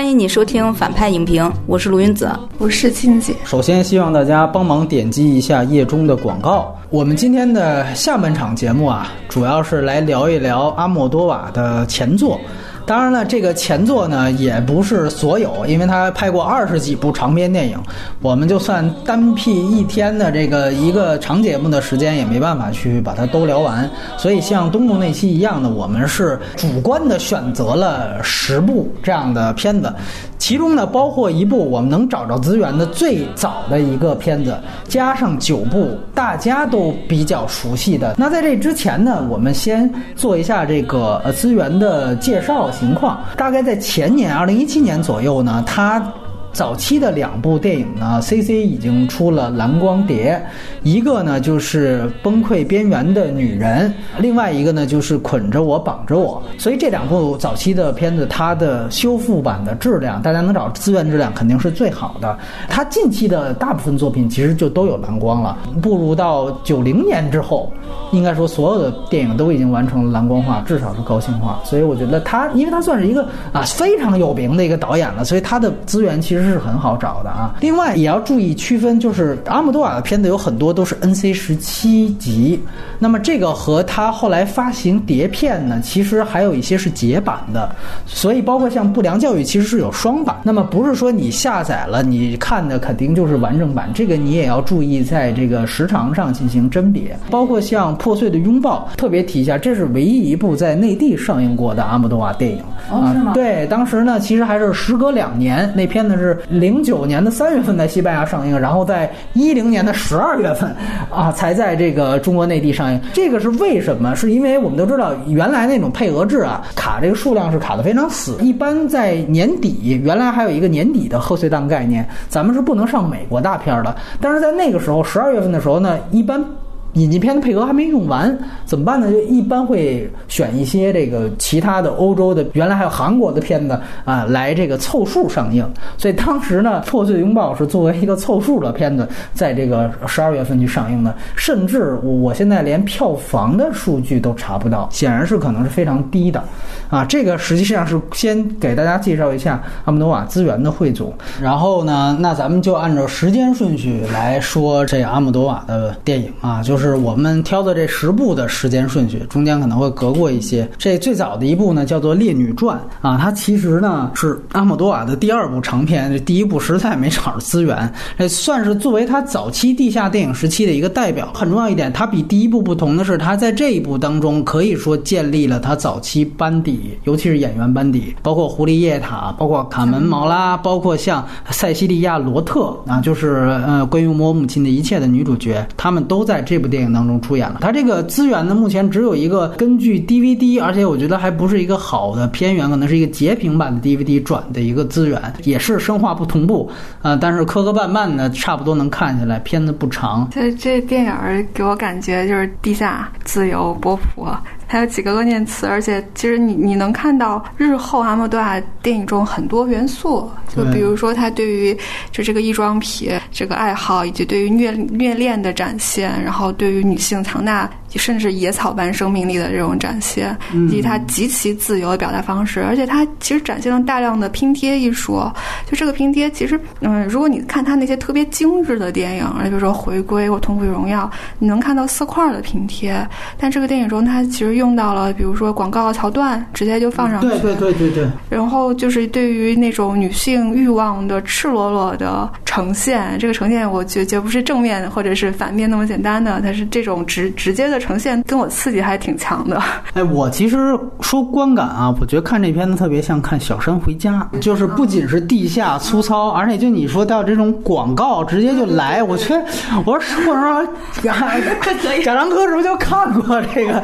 欢迎你收听反派影评，我是卢云子，我是静姐。首先，希望大家帮忙点击一下页中的广告。我们今天的下半场节目啊，主要是来聊一聊阿莫多瓦的前作。当然了，这个前作呢也不是所有，因为他拍过二十几部长篇电影，我们就算单辟一天的这个一个长节目的时间，也没办法去把它都聊完。所以像东部那期一样的，我们是主观的选择了十部这样的片子，其中呢包括一部我们能找着资源的最早的一个片子，加上九部大家都比较熟悉的。那在这之前呢，我们先做一下这个呃资源的介绍。情况大概在前年，二零一七年左右呢，他。早期的两部电影呢，CC 已经出了蓝光碟，一个呢就是《崩溃边缘的女人》，另外一个呢就是《捆着我绑着我》。所以这两部早期的片子，它的修复版的质量，大家能找资源质量肯定是最好的。它近期的大部分作品其实就都有蓝光了。步入到九零年之后，应该说所有的电影都已经完成了蓝光化，至少是高清化。所以我觉得他，因为他算是一个啊非常有名的一个导演了，所以他的资源其实。是很好找的啊。另外也要注意区分，就是阿姆多瓦的片子有很多都是 NC 十七级，那么这个和他后来发行碟片呢，其实还有一些是解版的。所以包括像《不良教育》其实是有双版，那么不是说你下载了你看的肯定就是完整版，这个你也要注意在这个时长上进行甄别。包括像《破碎的拥抱》，特别提一下，这是唯一一部在内地上映过的阿姆多瓦电影啊。对，当时呢其实还是时隔两年，那片子是。零九年的三月份在西班牙上映，然后在一零年的十二月份，啊，才在这个中国内地上映。这个是为什么？是因为我们都知道，原来那种配额制啊，卡这个数量是卡的非常死。一般在年底，原来还有一个年底的贺岁档概念，咱们是不能上美国大片的。但是在那个时候，十二月份的时候呢，一般。引进片的配额还没用完，怎么办呢？就一般会选一些这个其他的欧洲的，原来还有韩国的片子啊，来这个凑数上映。所以当时呢，《破碎拥抱》是作为一个凑数的片子，在这个十二月份去上映的。甚至我现在连票房的数据都查不到，显然是可能是非常低的。啊，这个实际上是先给大家介绍一下阿姆多瓦资源的汇总，然后呢，那咱们就按照时间顺序来说这阿姆多瓦的电影啊，就是。是我们挑的这十部的时间顺序，中间可能会隔过一些。这最早的一部呢，叫做《烈女传》啊，它其实呢是阿莫多瓦的第二部长片。这第一部实在没找着资源，这算是作为他早期地下电影时期的一个代表。很重要一点，它比第一部不同的是，它在这一部当中可以说建立了他早期班底，尤其是演员班底，包括狐狸叶塔，包括卡门毛拉，包括像塞西利亚罗特啊，就是呃关于我母亲的一切的女主角，他们都在这部。电影当中出演了，他这个资源呢，目前只有一个根据 DVD，而且我觉得还不是一个好的片源，可能是一个截屏版的 DVD 转的一个资源，也是声画不同步，啊，但是磕磕绊绊的，差不多能看下来，片子不长。这这电影给我感觉就是地下自由波普。还有几个关键词，而且其实你你能看到日后阿莫多瓦电影中很多元素，就比如说他对于就这个异装癖这个爱好，以及对于虐虐恋的展现，然后对于女性强大。甚至野草般生命力的这种展现，以及它极其自由的表达方式，而且它其实展现了大量的拼贴艺术。就这个拼贴，其实，嗯，如果你看它那些特别精致的电影，比如说《回归》或《痛苦与荣耀》，你能看到色块的拼贴。但这个电影中，它其实用到了，比如说广告桥段，直接就放上去。对对对对对。然后就是对于那种女性欲望的赤裸裸的呈现，这个呈现，我觉绝不是正面或者是反面那么简单的，它是这种直直接的。呈现跟我刺激还挺强的。哎，我其实说观感啊，我觉得看这片子特别像看《小山回家》，就是不仅是地下粗糙，而且就你说到这种广告直接就来，我觉得我说或者说 贾樟柯是不是就看过这个？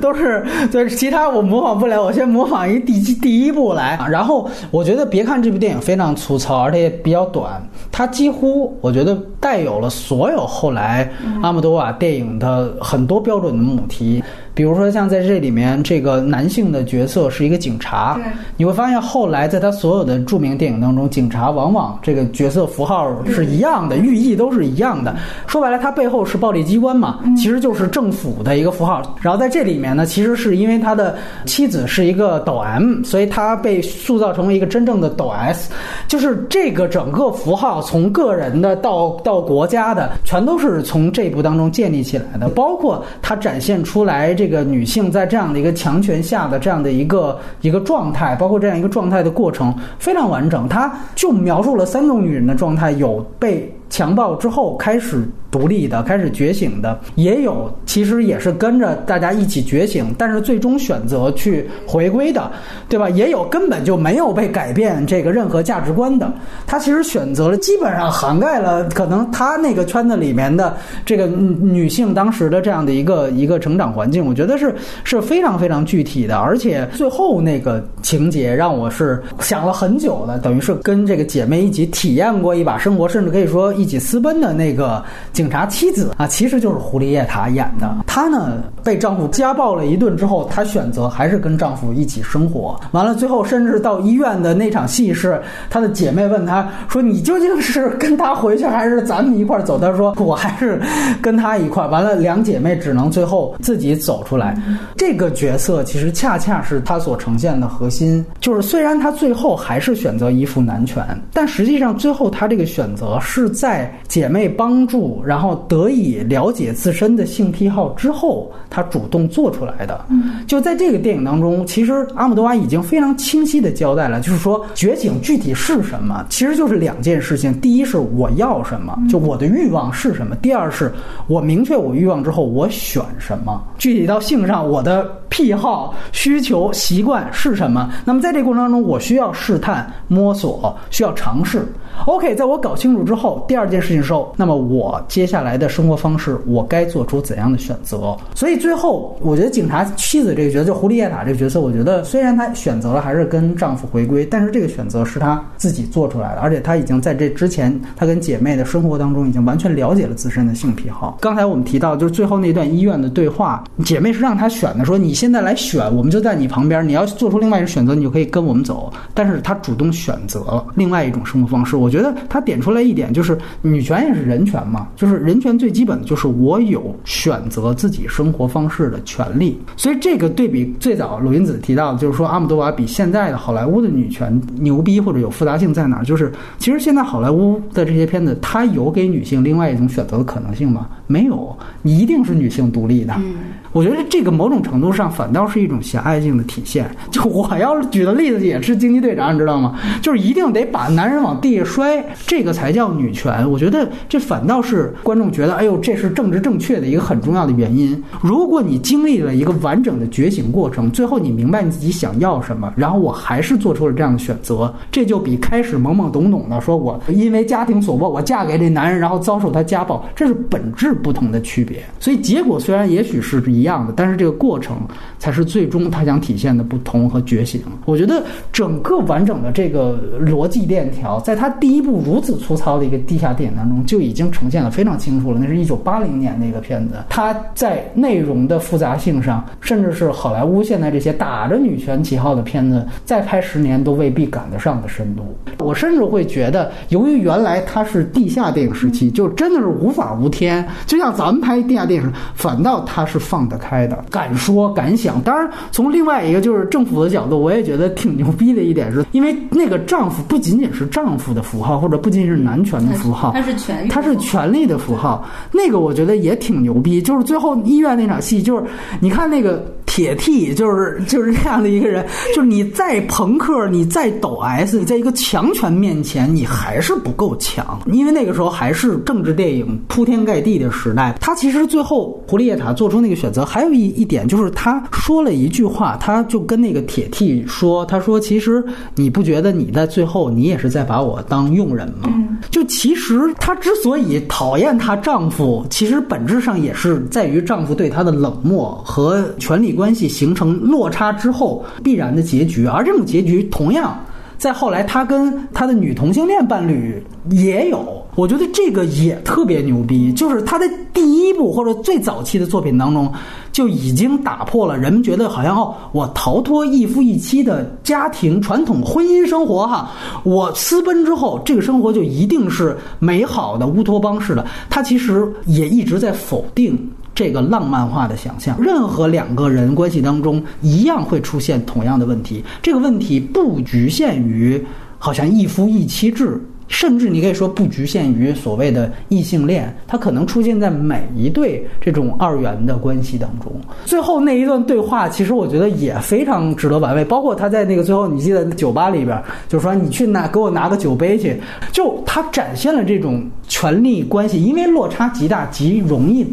都是就是其他我模仿不了，我先模仿一第第一部来。然后我觉得别看这部电影非常粗糙，而且也比较短，它几乎我觉得带有了所有后来阿莫多瓦电影的很。多标准的母题，比如说像在这里面，这个男性的角色是一个警察，你会发现后来在他所有的著名电影当中，警察往往这个角色符号是一样的，寓意都是一样的。说白了，他背后是暴力机关嘛，其实就是政府的一个符号。然后在这里面呢，其实是因为他的妻子是一个抖 M，所以他被塑造成为一个真正的抖 S，就是这个整个符号从个人的到到国家的，全都是从这部当中建立起来的，包括它展现出来这这个女性在这样的一个强权下的这样的一个一个状态，包括这样一个状态的过程非常完整，它就描述了三种女人的状态，有被。强暴之后开始独立的、开始觉醒的，也有其实也是跟着大家一起觉醒，但是最终选择去回归的，对吧？也有根本就没有被改变这个任何价值观的，他其实选择了基本上涵盖了可能他那个圈子里面的这个女性当时的这样的一个一个成长环境，我觉得是是非常非常具体的，而且最后那个情节让我是想了很久的，等于是跟这个姐妹一起体验过一把生活，甚至可以说。一一起私奔的那个警察妻子啊，其实就是胡丽叶塔演的。她呢被丈夫家暴了一顿之后，她选择还是跟丈夫一起生活。完了，最后甚至到医院的那场戏是她的姐妹问她说：“你究竟是跟他回去，还是咱们一块走？”她说：“我还是跟他一块。”完了，两姐妹只能最后自己走出来。这个角色其实恰恰是她所呈现的核心，就是虽然她最后还是选择依附男权，但实际上最后她这个选择是在。在姐妹帮助，然后得以了解自身的性癖好之后，她主动做出来的。嗯，就在这个电影当中，其实阿姆多瓦已经非常清晰的交代了，就是说觉醒具体是什么，其实就是两件事情：第一是我要什么，就我的欲望是什么；第二是我明确我欲望之后，我选什么。具体到性上，我的癖好、需求、习惯是什么？那么在这个过程当中，我需要试探、摸索，需要尝试。OK，在我搞清楚之后，第第二件事情是，那么我接下来的生活方式，我该做出怎样的选择？所以最后，我觉得警察妻子这个角色，就胡丽叶塔这个角色，我觉得虽然她选择了还是跟丈夫回归，但是这个选择是她自己做出来的，而且她已经在这之前，她跟姐妹的生活当中已经完全了解了自身的性癖好。刚才我们提到，就是最后那段医院的对话，姐妹是让她选的，说你现在来选，我们就在你旁边，你要做出另外一种选择，你就可以跟我们走。但是她主动选择了另外一种生活方式。我觉得她点出来一点，就是女权也是人权嘛，就是人权最基本的就是我有选择自己生活方式的权利。所以这个对比最早鲁因子提到的，就是说阿姆多瓦比现在的好莱坞的女权牛逼或者有复杂性在哪儿？就是其实现在好莱坞的这些片子，它有给女性另外一种选择的可能性吗？没有，你一定是女性独立的。我觉得这个某种程度上反倒是一种狭隘性的体现。就我要是举的例子也是惊奇队长，你知道吗？就是一定得把男人往地下摔，这个才叫女权。我觉得这反倒是观众觉得，哎呦，这是政治正确的一个很重要的原因。如果你经历了一个完整的觉醒过程，最后你明白你自己想要什么，然后我还是做出了这样的选择，这就比开始懵懵懂懂的说我因为家庭所迫，我嫁给这男人，然后遭受他家暴，这是本质不同的区别。所以结果虽然也许是一样的，但是这个过程才是最终他想体现的不同和觉醒。我觉得整个完整的这个逻辑链条，在他第一部如此粗糙的一个地下电影当中就已经呈现的非常清楚了。那是一九八零年的一个片子，它在内容的复杂性上，甚至是好莱坞现在这些打着女权旗号的片子，再拍十年都未必赶得上的深度。我甚至会觉得，由于原来它是地下电影时期，就真的是无法无天。就像咱们拍地下电影，反倒它是放得开的，敢说敢想。当然，从另外一个就是政府的角度，我也觉得挺牛逼的一点是，因为那个丈夫不仅仅是丈夫的符号，或者不仅仅是男权的符号，他是权，他是权力的符号。那个我觉得也挺牛逼。就是最后医院那场戏，就是你看那个。铁 T 就是就是这样的一个人，就是你再朋克，你再抖 S，你在一个强权面前，你还是不够强。因为那个时候还是政治电影铺天盖地的时代。他其实最后胡丽叶塔做出那个选择，还有一一点就是他说了一句话，他就跟那个铁 T 说：“他说其实你不觉得你在最后你也是在把我当佣人吗？就其实她之所以讨厌她丈夫，其实本质上也是在于丈夫对她的冷漠和权力关。”关系形成落差之后必然的结局，而这种结局同样再后来他跟他的女同性恋伴侣也有，我觉得这个也特别牛逼，就是他在第一部或者最早期的作品当中就已经打破了人们觉得好像哦，我逃脱一夫一妻的家庭传统婚姻生活哈，我私奔之后这个生活就一定是美好的乌托邦式的，他其实也一直在否定。这个浪漫化的想象，任何两个人关系当中一样会出现同样的问题。这个问题不局限于好像一夫一妻制，甚至你可以说不局限于所谓的异性恋，它可能出现在每一对这种二元的关系当中。最后那一段对话，其实我觉得也非常值得玩味。包括他在那个最后，你记得酒吧里边，就是说你去拿给我拿个酒杯去，就他展现了这种权力关系，因为落差极大，极容易。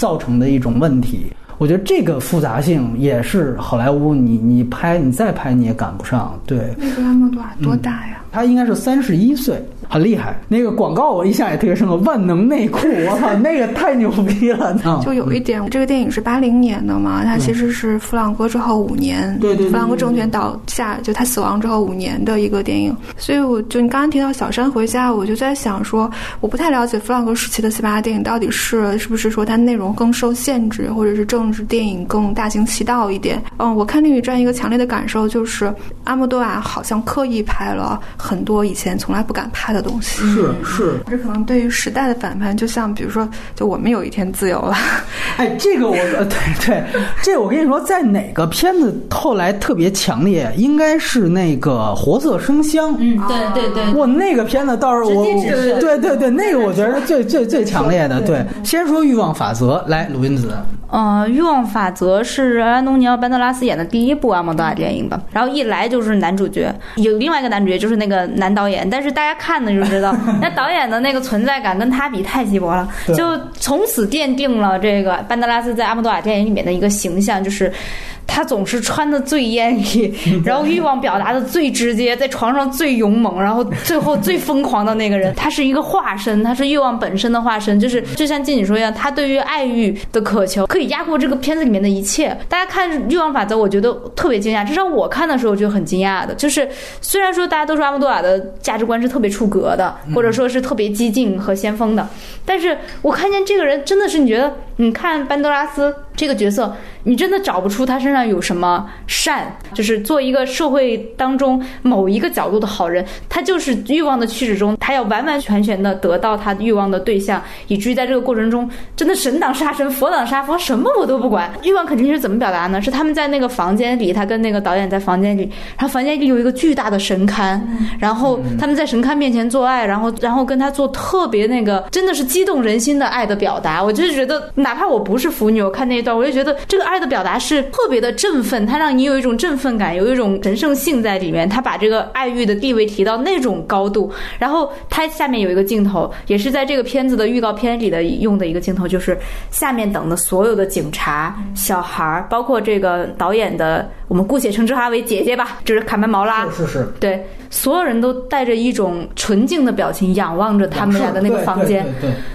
造成的一种问题，我觉得这个复杂性也是好莱坞，你你拍你再拍你也赶不上。对，那个阿莫多尔多大呀？他应该是三十一岁。很厉害，那个广告我印象也特别深刻，万能内裤，我操，那个太牛逼了！就有一点，这个电影是八零年的嘛，它其实是弗朗哥之后五年，对对，弗朗哥政权倒下，就他死亡之后五年的一个电影。所以我就你刚刚提到《小山回家》，我就在想说，我不太了解弗朗哥时期的西班牙电影到底是是不是说它内容更受限制，或者是政治电影更大行其道一点。嗯，我看《地狱战》一个强烈的感受就是，阿莫多瓦好像刻意拍了很多以前从来不敢拍的。东西是是，这可能对于时代的反叛，就像比如说，就我们有一天自由了。哎，这个我呃，对对，这我跟你说，在哪个片子后来特别强烈，应该是那个《活色生香》。嗯，对对对，我那个片子倒是我，对对对，那个我觉得是最最最强烈的。对，先说《欲望法则》，来，鲁云子。嗯，《欲望法则》是安东尼奥·班德拉斯演的第一部阿莫多瓦电影吧？然后一来就是男主角，有另外一个男主角就是那个男导演，但是大家看的。就知道，那导演的那个存在感跟他比太稀薄了，就 从此奠定了这个班德拉斯在阿莫多瓦电影里面的一个形象，就是。他总是穿的最艳丽，然后欲望表达的最直接，在床上最勇猛，然后最后最疯狂的那个人，他是一个化身，他是欲望本身的化身，就是就像静姐说一样，他对于爱欲的渴求可以压过这个片子里面的一切。大家看《欲望法则》，我觉得特别惊讶，至少我看的时候就很惊讶的，就是虽然说大家都说阿莫多瓦的价值观是特别出格的，或者说是特别激进和先锋的，但是我看见这个人真的是你觉得，你看班德拉斯这个角色。你真的找不出他身上有什么善，就是做一个社会当中某一个角度的好人，他就是欲望的驱使中，他要完完全全的得到他欲望的对象，以至于在这个过程中，真的神挡杀神，佛挡杀佛，什么我都不管。欲望肯定是怎么表达呢？是他们在那个房间里，他跟那个导演在房间里，然后房间里有一个巨大的神龛，然后他们在神龛面前做爱，然后然后跟他做特别那个真的是激动人心的爱的表达。我就是觉得，哪怕我不是腐女，我看那一段，我就觉得这个。爱的表达是特别的振奋，它让你有一种振奋感，有一种神圣性在里面。他把这个爱欲的地位提到那种高度，然后他下面有一个镜头，也是在这个片子的预告片里的用的一个镜头，就是下面等的所有的警察、小孩儿，包括这个导演的，我们姑且称之她为姐姐吧，就是卡门毛拉，是是是，对。所有人都带着一种纯净的表情，仰望着他们俩的那个房间。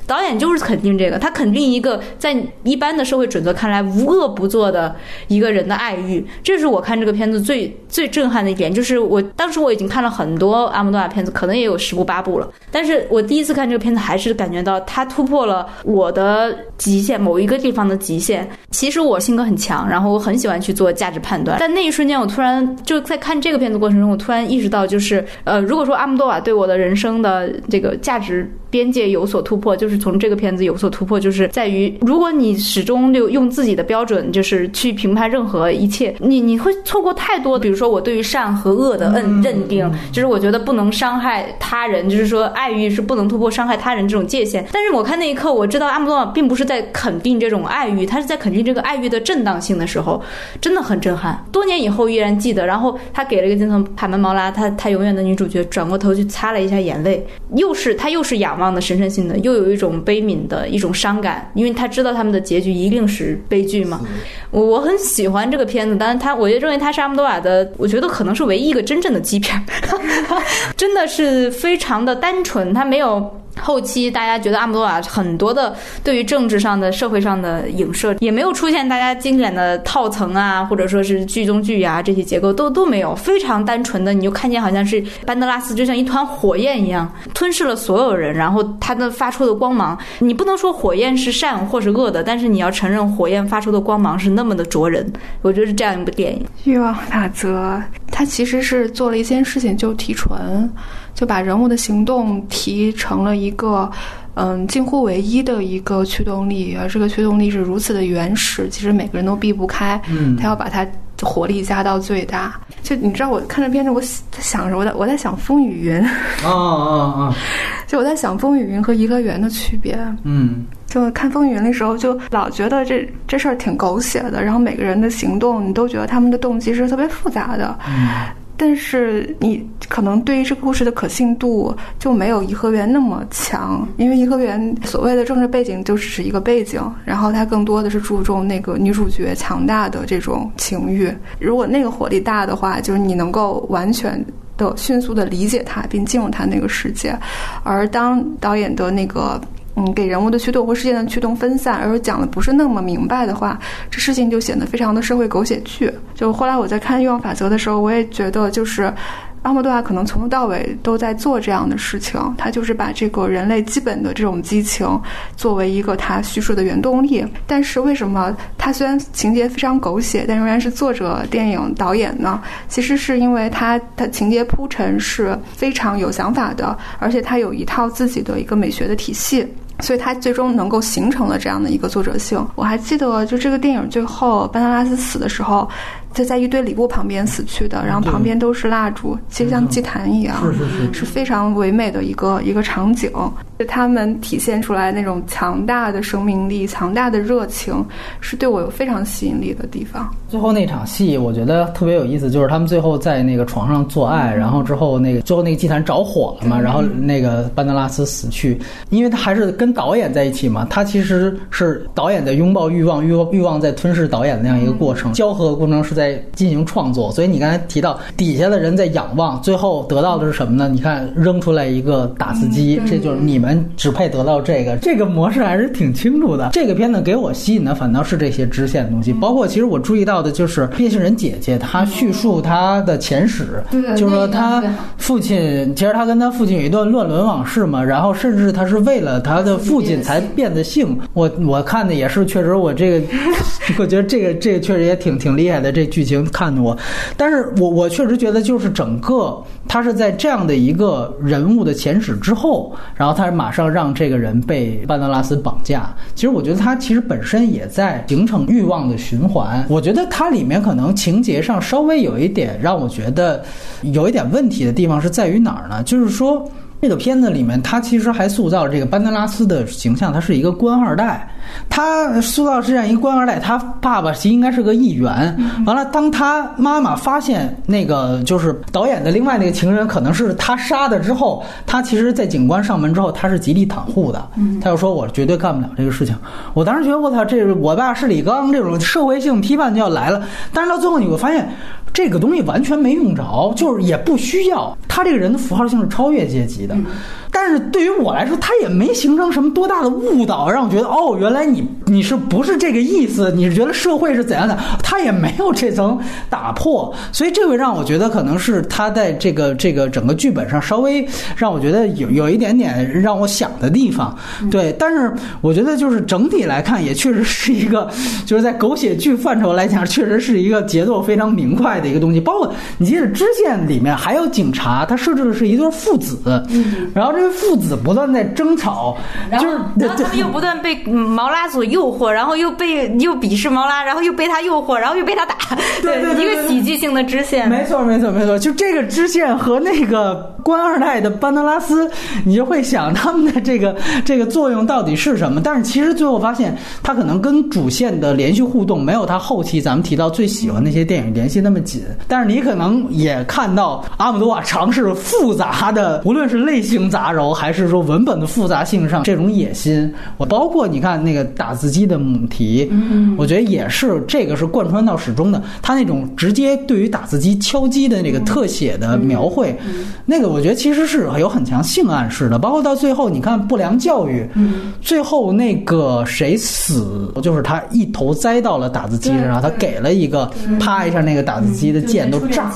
导演就是肯定这个，他肯定一个在一般的社会准则看来无恶不作的一个人的爱欲。这是我看这个片子最最震撼的一点。就是我当时我已经看了很多阿莫多瓦片子，可能也有十部八部了，但是我第一次看这个片子，还是感觉到他突破了我的极限，某一个地方的极限。其实我性格很强，然后我很喜欢去做价值判断，但那一瞬间，我突然就在看这个片子过程中，我突然意识到，就是是呃，如果说阿姆多瓦对我的人生的这个价值。边界有所突破，就是从这个片子有所突破，就是在于，如果你始终就用自己的标准，就是去评判任何一切，你你会错过太多。比如说，我对于善和恶的认认定，就是我觉得不能伤害他人，就是说爱欲是不能突破伤害他人这种界限。但是我看那一刻，我知道阿姆多瓦并不是在肯定这种爱欲，他是在肯定这个爱欲的正当性的时候，真的很震撼。多年以后依然记得。然后他给了一个镜头，卡门毛拉，他他永远的女主角转过头去擦了一下眼泪，又是他又是仰望。的神圣性的，又有一种悲悯的一种伤感，因为他知道他们的结局一定是悲剧嘛。我我很喜欢这个片子，但是他，我就认为他是阿姆多瓦的，我觉得可能是唯一一个真正的基片，真的是非常的单纯，他没有。后期大家觉得阿姆多瓦很多的对于政治上的、社会上的影射，也没有出现大家经典的套层啊，或者说是剧中剧啊这些结构都都没有，非常单纯的，你就看见好像是班德拉斯就像一团火焰一样吞噬了所有人，然后它的发出的光芒，你不能说火焰是善或是恶的，但是你要承认火焰发出的光芒是那么的灼人，我觉得是这样一部电影。欲望法则，它其实是做了一件事情，就提纯，就把人物的行动提成了一个，嗯，近乎唯一的一个驱动力，而这个驱动力是如此的原始，其实每个人都避不开。嗯他要把它火力加到最大。就你知道，我看这片子，我在想什么，我在我在想风雨云，啊啊啊！就我在想风雨云和颐和园的区别。嗯就看风雨云的时候，就老觉得这这事儿挺狗血的，然后每个人的行动，你都觉得他们的动机是特别复杂的。嗯但是你可能对于这个故事的可信度就没有颐和园那么强，因为颐和园所谓的政治背景就只是一个背景，然后它更多的是注重那个女主角强大的这种情欲。如果那个火力大的话，就是你能够完全。的迅速的理解它，并进入它那个世界，而当导演的那个嗯给人物的驱动或事件的驱动分散，而又讲的不是那么明白的话，这事情就显得非常的社会狗血剧。就后来我在看《欲望法则》的时候，我也觉得就是。阿莫多瓦可能从头到尾都在做这样的事情，他就是把这个人类基本的这种激情作为一个他叙述的原动力。但是为什么他虽然情节非常狗血，但仍然是作者、电影导演呢？其实是因为他的情节铺陈是非常有想法的，而且他有一套自己的一个美学的体系。所以他最终能够形成了这样的一个作者性。我还记得，就这个电影最后班达拉斯死的时候，他在一堆礼物旁边死去的，然后旁边都是蜡烛，其实像祭坛一样，是是是。是非常唯美的一个一个场景。就他们体现出来那种强大的生命力、强大的热情，是对我有非常吸引力的地方。最后那场戏我觉得特别有意思，就是他们最后在那个床上做爱，然后之后那个最后那个祭坛着火了嘛，然后那个班德拉斯死去，因为他还是跟导演在一起嘛，他其实是导演在拥抱欲望，欲望欲望在吞噬导演的那样一个过程，交合的过程是在进行创作，所以你刚才提到底下的人在仰望，最后得到的是什么呢？你看扔出来一个打字机，这就是你们只配得到这个，这个模式还是挺清楚的。这个片子给我吸引的反倒是这些支线的东西，包括其实我注意到的就是变性人姐姐，她叙述她的前史，就是说她父亲，其实她跟她父亲有一段乱伦往事嘛，然后甚至她是为了她的父亲才变的性。我我看的也是，确实我这个，我觉得这个这个确实也挺挺厉害的，这剧情看的我，但是我我确实觉得就是整个他是在这样的一个人物的前史之后，然后他马上让这个人被班德拉斯绑架。其实我觉得他其实本身也在形成欲望的循环。我觉得它里面可能情节上稍微有一点让我觉得有一点问题的地方是在于哪儿呢？就是说。这个片子里面，他其实还塑造了这个班德拉斯的形象，他是一个官二代。他塑造是这样一个官二代，他爸爸其实应该是个议员。完了，当他妈妈发现那个就是导演的另外那个情人可能是他杀的之后，他其实，在警官上门之后，他是极力袒护的。他就说：“我绝对干不了这个事情。”我当时觉得，我操，这是我爸是李刚这种社会性批判就要来了。但是到最后你会发现。这个东西完全没用着，就是也不需要。他这个人的符号性是超越阶级的，但是对于我来说，他也没形成什么多大的误导，让我觉得哦，原来你你是不是这个意思？你是觉得社会是怎样的？他也没有这层打破，所以这会让我觉得可能是他在这个这个整个剧本上稍微让我觉得有有一点点让我想的地方。对，但是我觉得就是整体来看，也确实是一个就是在狗血剧范畴来讲，确实是一个节奏非常明快的。一个东西，包括你记得支线里面还有警察，他设置的是一对父子，嗯，然后这个父子不断在争吵，就是然后他们又不断被 毛拉所诱惑，然后又被又鄙视毛拉，然后又被他诱惑，然后又被他打，对对一个喜剧性的支线，没错没错没错，就这个支线和那个官二代的班德拉斯，你就会想他们的这个这个作用到底是什么？但是其实最后发现，他可能跟主线的连续互动没有他后期咱们提到最喜欢那些电影联系那么紧。但是你可能也看到阿姆多瓦尝试复杂的，无论是类型杂糅，还是说文本的复杂性上这种野心。我包括你看那个打字机的母题，嗯，我觉得也是这个是贯穿到始终的。他那种直接对于打字机敲击的那个特写的描绘，那个我觉得其实是有很强性暗示的。包括到最后，你看不良教育，嗯，最后那个谁死，就是他一头栽到了打字机上，他给了一个啪一下，那个打字机的剑都炸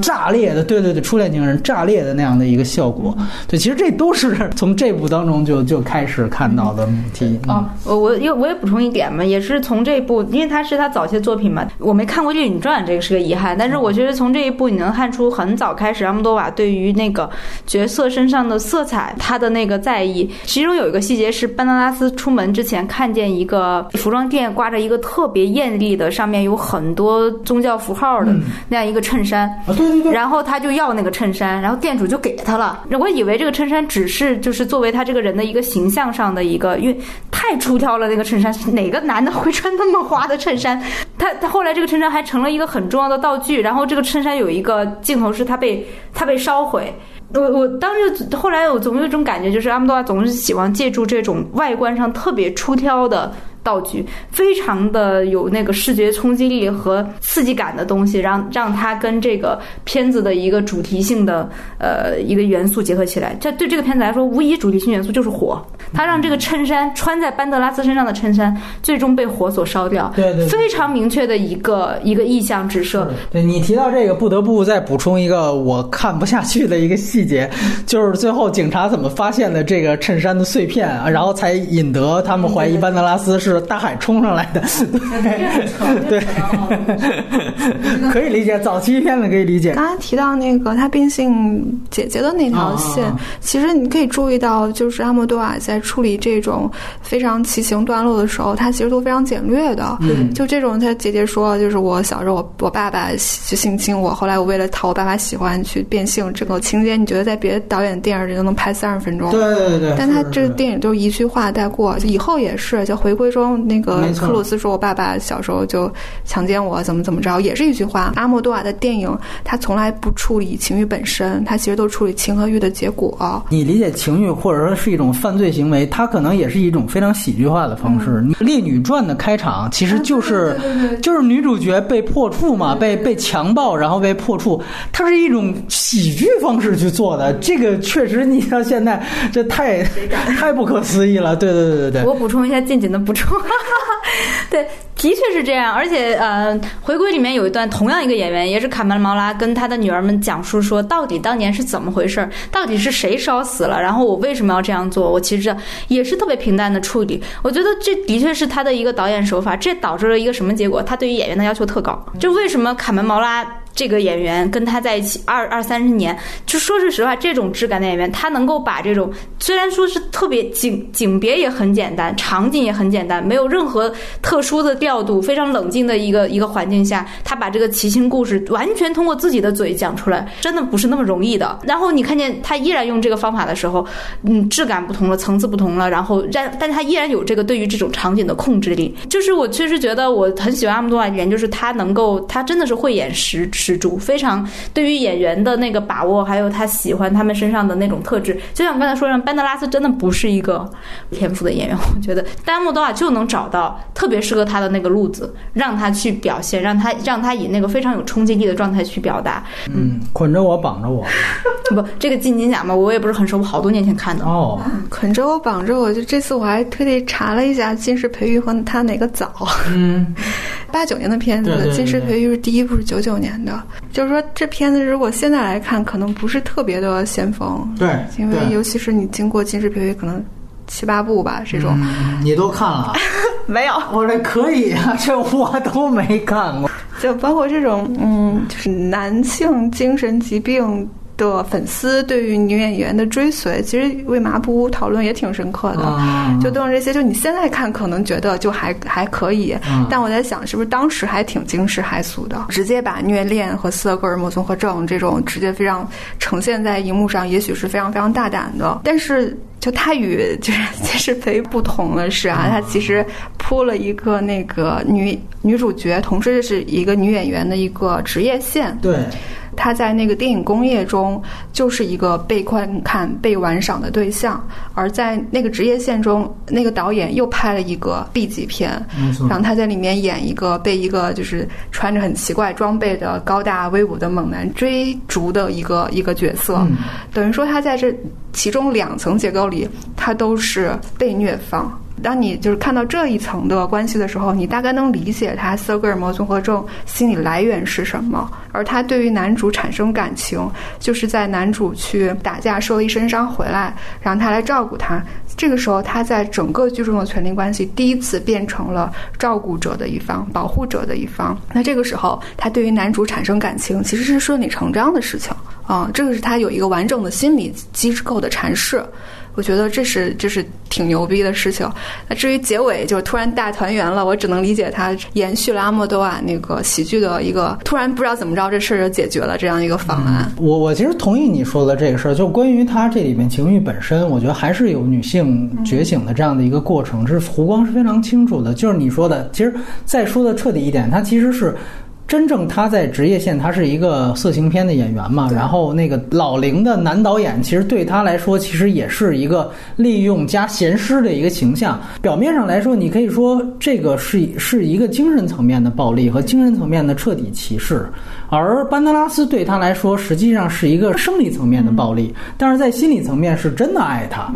炸裂的，对对对，初恋情人炸裂的那样的一个效果。对，其实这都是 从这部当中就就开始看到的母题。啊，我我因为我也补充一点嘛，也是从这一部，因为它是他早期作品嘛，我没看过《猎女传》，这个是个遗憾。但是我觉得从这一部你能看出很早开始，阿莫多瓦对于那个角色身上的色彩，他的那个在意。其中有一个细节是班德拉斯出门之前看见一个服装店挂着一个特别艳丽的，上面有很多宗教符号的那样一个衬衫。啊，对对对。然后他就要那个衬衫，然后店主就给他了。我以为这个衬衫只是就是作为他这个人的一个形象上的一个，因为太出挑了。那个衬衫，哪个男的会穿那么花的衬衫？他他后来这个衬衫还成了一个很重要的道具。然后这个衬衫有一个镜头是他被他被烧毁。我我当时后来我总有一种感觉，就是阿姆多瓦总是喜欢借助这种外观上特别出挑的。道具非常的有那个视觉冲击力和刺激感的东西，让让它跟这个片子的一个主题性的呃一个元素结合起来。这对这个片子来说，无疑主题性元素就是火。它让这个衬衫穿在班德拉斯身上的衬衫，最终被火所烧掉。对对，非常明确的一个一个意象指射。对你提到这个，不得不再补充一个我看不下去的一个细节，就是最后警察怎么发现的这个衬衫的碎片，然后才引得他们怀疑班德拉斯是。大海冲上来的，对，可以理解。早期片子可以理解。刚才提到那个他变性姐姐的那条线，其实你可以注意到，就是阿莫多瓦在处理这种非常奇形段落的时候，他其实都非常简略的。嗯，就这种，他姐姐说，就是我小时候，我我爸爸去性侵我，后来我为了讨我爸爸喜欢去变性，这个情节你觉得在别的导演电影里都能拍三十分钟？对对对。但他这个电影就是一句话带过，就以后也是，就回归中那个克鲁斯说：“我爸爸小时候就强奸我，怎么怎么着，也是一句话。”阿莫多瓦的电影，他从来不处理情欲本身，他其实都处理情和欲的结果。你理解情欲，或者说是一种犯罪行为，它可能也是一种非常喜剧化的方式。《烈女传》的开场其实就是就是女主角被破处嘛，被被强暴，然后被破处，它是一种喜剧方式去做的。这个确实，你到现在这太太不可思议了。对对对对对。我补充一下，近景的补充。对，的确是这样。而且，呃，回归里面有一段，同样一个演员，也是卡门·毛拉，跟他的女儿们讲述说，到底当年是怎么回事儿，到底是谁烧死了，然后我为什么要这样做？我其实也是特别平淡的处理。我觉得这的确是他的一个导演手法，这导致了一个什么结果？他对于演员的要求特高。就为什么卡门·毛拉？这个演员跟他在一起二二三十年，就说句实话，这种质感的演员，他能够把这种虽然说是特别景景别也很简单，场景也很简单，没有任何特殊的调调度，非常冷静的一个一个环境下，他把这个奇情故事完全通过自己的嘴讲出来，真的不是那么容易的。然后你看见他依然用这个方法的时候，嗯，质感不同了，层次不同了，然后但，但他依然有这个对于这种场景的控制力。就是我确实觉得我很喜欢阿姆多瓦演员，就是他能够，他真的是慧眼识识珠非常对于演员的那个把握，还有他喜欢他们身上的那种特质，就像刚才说，让班德拉斯真的不是一个天赋的演员，我觉得丹莫多瓦就能找到特别适合他的那个路子，让他去表现，让他让他以那个非常有冲击力的状态去表达。嗯，捆着我，绑着我，不，这个金金奖嘛，我也不是很熟，我好多年前看的。哦，捆着我，绑着我，就这次我还特地查了一下金石培育和他哪个早。嗯，八九年的片子，金石培育是第一部是九九年的。就是说，这片子如果现在来看，可能不是特别的先锋。对，因为尤其是你经过金石培育，可能七八部吧，这种。你都看了？没有。我这可以啊，这我都没看过。就包括这种，嗯，就是男性精神疾病。的粉丝对于女演员的追随，其实为麻布讨论也挺深刻的。就都是这些，就你现在看可能觉得就还还可以，但我在想，是不是当时还挺惊世骇俗的？直接把虐恋和斯德哥尔摩综合症这种直接非常呈现在荧幕上，也许是非常非常大胆的。但是，就他与 就是金世培不同的是啊，他其实铺了一个那个女女主角，同时是一个女演员的一个职业线。对。他在那个电影工业中就是一个被观看、被玩赏的对象，而在那个职业线中，那个导演又拍了一个 B 级片，然后他在里面演一个被一个就是穿着很奇怪装备的高大威武的猛男追逐的一个一个角色，嗯。等于说他在这其中两层结构里，他都是被虐方。当你就是看到这一层的关系的时候，你大概能理解他斯德哥尔摩综合症心理来源是什么，而他对于男主产生感情，就是在男主去打架受了一身伤回来，让他来照顾他。这个时候，他在整个剧中的权力关系第一次变成了照顾者的一方、保护者的一方。那这个时候，他对于男主产生感情，其实是顺理成章的事情啊、这个是他有一个完整的心理机构的阐释。我觉得这是这是挺牛逼的事情。那至于结尾就是突然大团圆了，我只能理解他延续了阿莫多瓦那个喜剧的一个突然不知道怎么着这事儿就解决了这样一个方案。我我其实同意你说的这个事儿，就关于他这里面情欲本身，我觉得还是有女性觉醒的这样的一个过程，这是湖光是非常清楚的。就是你说的，其实再说的彻底一点，他其实是。真正他在职业线，他是一个色情片的演员嘛，然后那个老龄的男导演，其实对他来说，其实也是一个利用加闲诗的一个形象。表面上来说，你可以说这个是是一个精神层面的暴力和精神层面的彻底歧视，而班德拉斯对他来说，实际上是一个生理层面的暴力，但是在心理层面是真的爱他。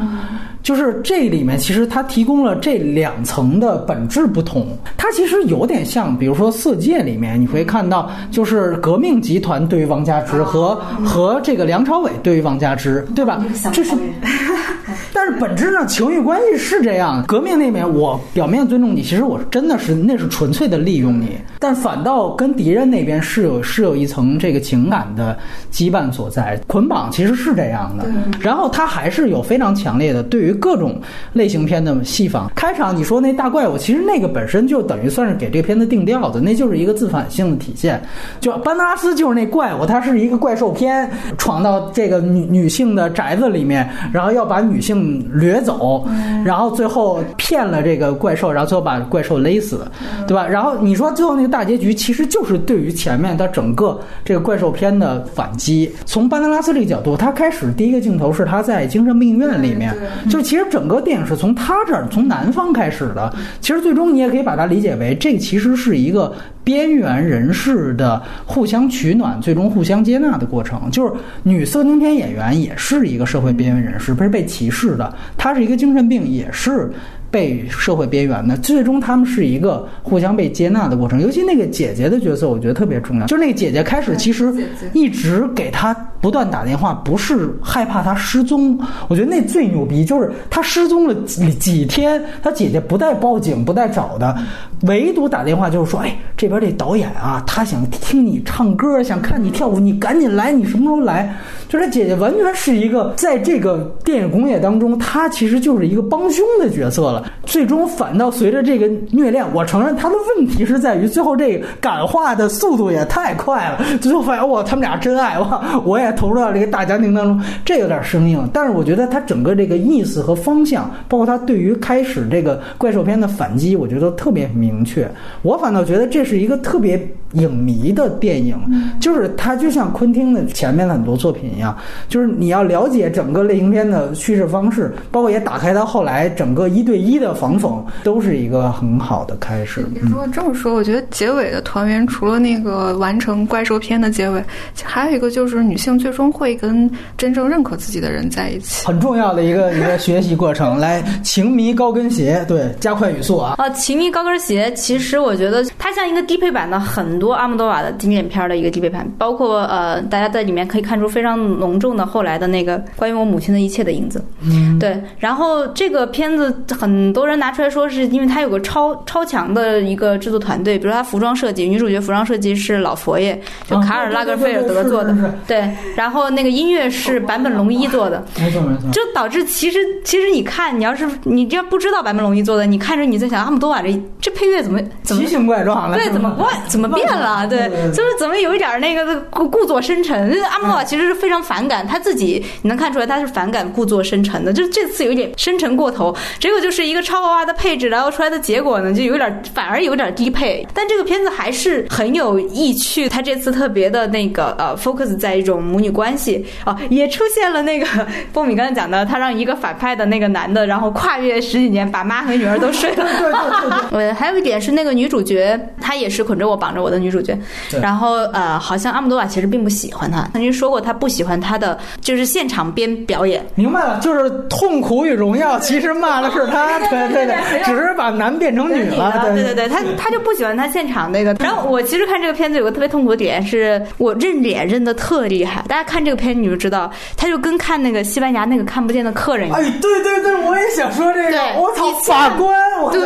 就是这里面其实它提供了这两层的本质不同，它其实有点像，比如说《色戒》里面你会看到，就是革命集团对于王家之和和这个梁朝伟对于王家之，对吧？这是。但是本质上情欲关系是这样，革命那边我表面尊重你，其实我真的是那是纯粹的利用你，但反倒跟敌人那边是有是有一层这个情感的羁绊所在，捆绑其实是这样的。然后他还是有非常强烈的对于各种类型片的戏仿。开场你说那大怪物，其实那个本身就等于算是给这个片子定调的，那就是一个自反性的体现。就班德拉斯就是那怪物，他是一个怪兽片，闯到这个女女性的宅子里面，然后要把女性掠走，然后最后骗了这个怪兽，然后最后把怪兽勒死，对吧？然后你说最后那个大结局，其实就是对于前面他整个这个怪兽片的反击。从班德拉斯这个角度，他开始第一个镜头是他在精神病院里面，就是其实整个电影是从他这儿从南方开始的。其实最终你也可以把它理解为，这其实是一个边缘人士的互相取暖，最终互相接纳的过程。就是女色情片演员也是一个社会边缘人士，不是被歧视的，她是一个精神病，也是。被社会边缘的，最终他们是一个互相被接纳的过程。尤其那个姐姐的角色，我觉得特别重要。就是那个姐姐开始其实一直给他不断打电话，不是害怕他失踪。我觉得那最牛逼，就是他失踪了几几天，他姐姐不带报警，不带找的，唯独打电话就是说，哎，这边这导演啊，他想听你唱歌，想看你跳舞，你赶紧来，你什么时候来？就是他姐姐完全是一个在这个电影工业当中，他其实就是一个帮凶的角色了。最终反倒随着这个虐恋，我承认他的问题是在于最后这个感化的速度也太快了，最后发现哇，他们俩真爱哇，我也投入到这个大家庭当中，这有点生硬。但是我觉得他整个这个意思和方向，包括他对于开始这个怪兽片的反击，我觉得特别明确。我反倒觉得这是一个特别影迷的电影，就是它就像昆汀的前面的很多作品一样，就是你要了解整个类型片的叙事方式，包括也打开到后来整个一对一的防讽，都是一个很好的开始。嗯如果这么说，我觉得结尾的团圆，除了那个完成怪兽片的结尾，还有一个就是女性最终会跟真正认可自己的人在一起。很重要的一个一个学习过程，来情迷高跟鞋，对，加快语速啊。啊，情迷高跟鞋，其实我觉得它像一个低配版的很多阿莫多瓦的经典片的一个低配版，包括呃，大家在里面可以看出非常浓重的后来的那个关于我母亲的一切的影子。嗯，对，然后这个片子很多人拿出来说，是因为它有个超超强的一个制作团队，比如它服装设计，女主角服装设计是老佛爷，就卡尔拉格菲尔德做的啊对然后那个音乐是坂本龙一做的，没错没错。就导致其实其实你看，你要是你这不知道坂本龙一做的，你看着你在想阿姆多瓦这这配乐怎么怎么奇形怪状了，对，怎么怪怎么变了？对就是怎么有一点那个故故作深沉。阿莫多瓦其实是非常反感他自己，你能看出来他是反感故作深沉的。就是这次有一点深沉过头，结果就是一一个超豪华的配置，然后出来的结果呢，就有点反而有点低配。但这个片子还是很有意趣，它这次特别的那个呃 focus 在一种母女关系啊，也出现了那个风米刚才讲的，他让一个反派的那个男的，然后跨越十几年把妈和女儿都睡了。对对对还有一点是那个女主角，她也是捆着我绑着我的女主角。对然后呃，好像阿姆多瓦其实并不喜欢她，曾经说过她不喜欢她的就是现场边表演。明白了，就是痛苦与荣耀，其实骂的是他，对对对，只是把男变成女了，对对对，他他就不喜欢他现场那个。然后我其实看这个片子有个特别痛苦的点，是我认脸认的特厉害。大家看这个片你就知道，他就跟看那个西班牙那个看不见的客人一样。哎，对对对，我也想说这个，我操，法官，我对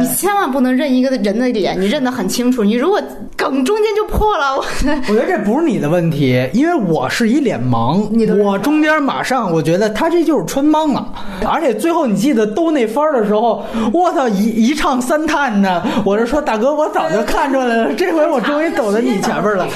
你千万不能认一个人的脸，你认得很清楚。你如果梗中间就破了，我我觉得这不是你的问题，因为我是一脸盲，我中间马上我觉得他这就是穿帮啊，而且最后你记得兜那番的时候，我操一一唱三叹呢，我是说大哥，我早就看出来了，这回我终于走在你前面了，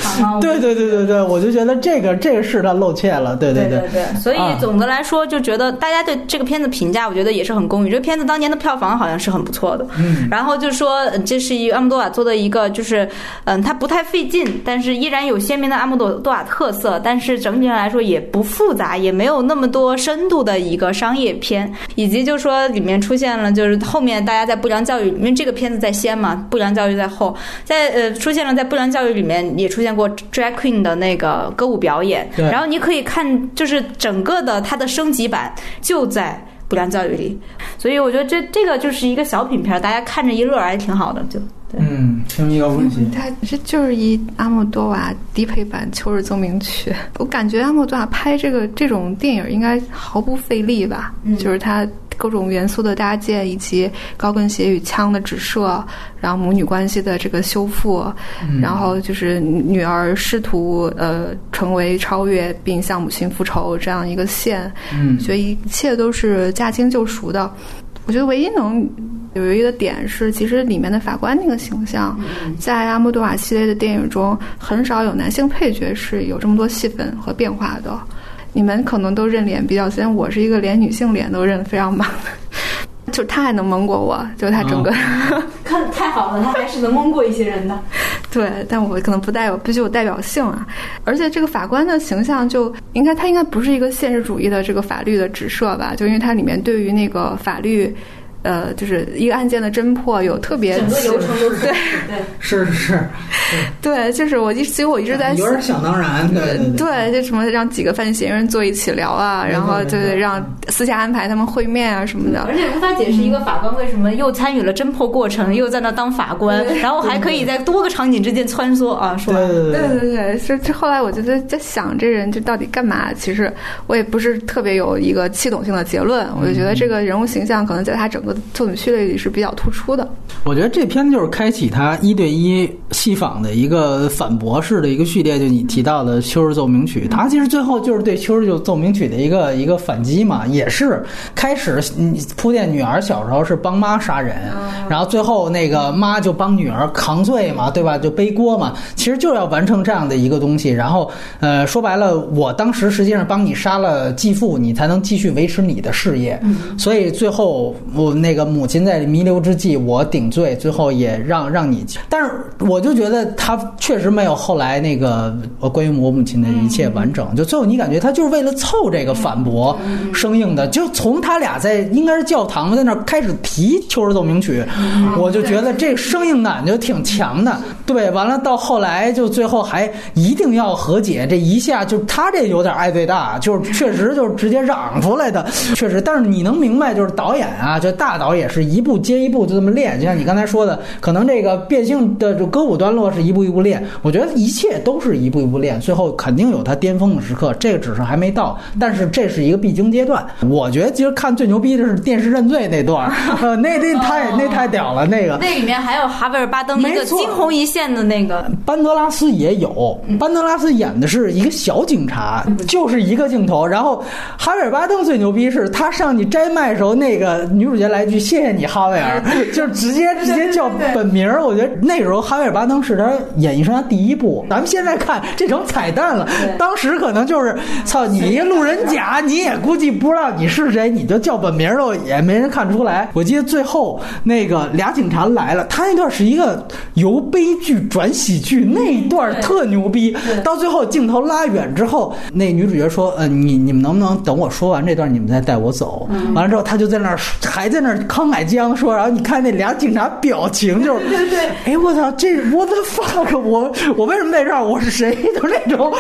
对对对对对，我就觉得这个这个是他露怯了，对对对对，所以啊。总的来说，就觉得大家对这个片子评价，我觉得也是很公允。这个片子当年的票房好像是很不错的，嗯，然后就说呃这是一个阿姆多瓦做的一个，就是嗯，他不太费劲，但是依然有鲜明的阿姆多多瓦特色，但是整体上来说也不复杂，也没有那么多深度的一个商业片，以及就说里面出现了，就是后面大家在不良教育，因为这个片子在先嘛，不良教育在后，在呃出现了在不良教育里面也出现过 drag queen 的那个歌舞表演，对然后你可以看，就是整个的它的升级版就在不良教育里，所以我觉得这这个就是一个小品片儿，大家看着一乐儿还挺好的，就对。嗯，听一个问题，它这就是一阿莫多瓦低配版《秋日奏鸣曲》。我感觉阿莫多瓦拍这个这种电影应该毫不费力吧？嗯就是它各种元素的搭建，以及高跟鞋与枪的直射，然后母女关系的这个修复，嗯然后就是女儿试图呃成为超越并向母亲复仇这样一个线，嗯觉得一切都是驾轻就熟的。我觉得唯一能有一个点是，其实里面的法官那个形象，在阿莫多瓦系列的电影中，很少有男性配角是有这么多戏份和变化的。你们可能都认脸比较深，我是一个连女性脸都认得非常满的，就他还能蒙过我，就他整个、看太好了，他还是能蒙过一些人的。对，但我可能不带有不具有代表性啊。而且这个法官的形象就应该他应该不是一个现实主义的这个法律的直射吧？就因为它里面对于那个法律。呃，就是一个案件的侦破有特别整个流程都是对。对，是是是，对，就是我一，所以我一直在有点想当然，对对对，就什么让几个犯罪嫌疑人坐一起聊啊，然后就是让私下安排他们会面啊什么的。而且无法解释一个法官为什么又参与了侦破过程，又在那当法官，然后还可以在多个场景之间穿梭啊，说对对对对。对，是这后来我就在在想，这人就到底干嘛？其实我也不是特别有一个系统性的结论，我就觉得这个人物形象可能在他整个作品序列里是比较突出的。我觉得这篇就是开启他一对一戏仿的一个反驳式的一个序列，就你提到的《秋日奏鸣曲》，他其实最后就是对《秋日奏鸣曲》的一个一个反击嘛，也是开始你铺垫女儿小时候是帮妈杀人，然后最后那个妈就帮女儿扛罪嘛，对吧？就背锅嘛，其实就是要完成这样的一个东西。然后呃，说白了，我当时实际上帮你杀了继父，你才能继续维持你的事业，所以最后我那个母亲在弥留之际，我顶罪，最后也让让你。但是我就觉得他确实没有后来那个呃关于我母亲的一切完整。就最后你感觉他就是为了凑这个反驳生硬的，就从他俩在应该是教堂，在那儿开始提《秋日奏鸣曲》，我就觉得这生硬感就挺强的。对，完了到后来就最后还一定要和解，这一下就他这有点爱最大，就是确实就是直接嚷出来的，确实。但是你能明白，就是导演啊，就大导也是一步接一步就这么练，就像你刚才说的，可能这个变性的这歌舞段落是一步一步练，我觉得一切都是一步一步练，最后肯定有他巅峰的时刻，这个只是还没到，但是这是一个必经阶段。我觉得其实看最牛逼的是电视认罪那段儿，呃，那那太那太屌了，那个。那里面还有哈维尔巴登一个惊鸿一现的那个，班德拉斯也有，班德拉斯演的是一个小警察，就是一个镜头。然后哈维尔巴登最牛逼是他上去摘麦的时候，那个女主角来来一句谢谢你哈维尔，就是直接直接叫本名儿。我觉得那时候哈维尔巴登是他演艺生涯第一部，咱们现在看这成彩蛋了，当时可能就是操你一路人甲，你也估计不知道你是谁，你就叫本名儿都也没人看出来。我记得最后那个俩警察来了，他那段是一个由悲剧转喜剧，那一段特牛逼。到最后镜头拉远之后，那女主角说：“呃，你你们能不能等我说完这段，你们再带我走？”完了之后，他就在那儿还在那儿慷慨激昂说，然后你看那俩警察表情就是，对对，哎我操，这 what the fuck，我我为什么在这儿？我是谁？就那种，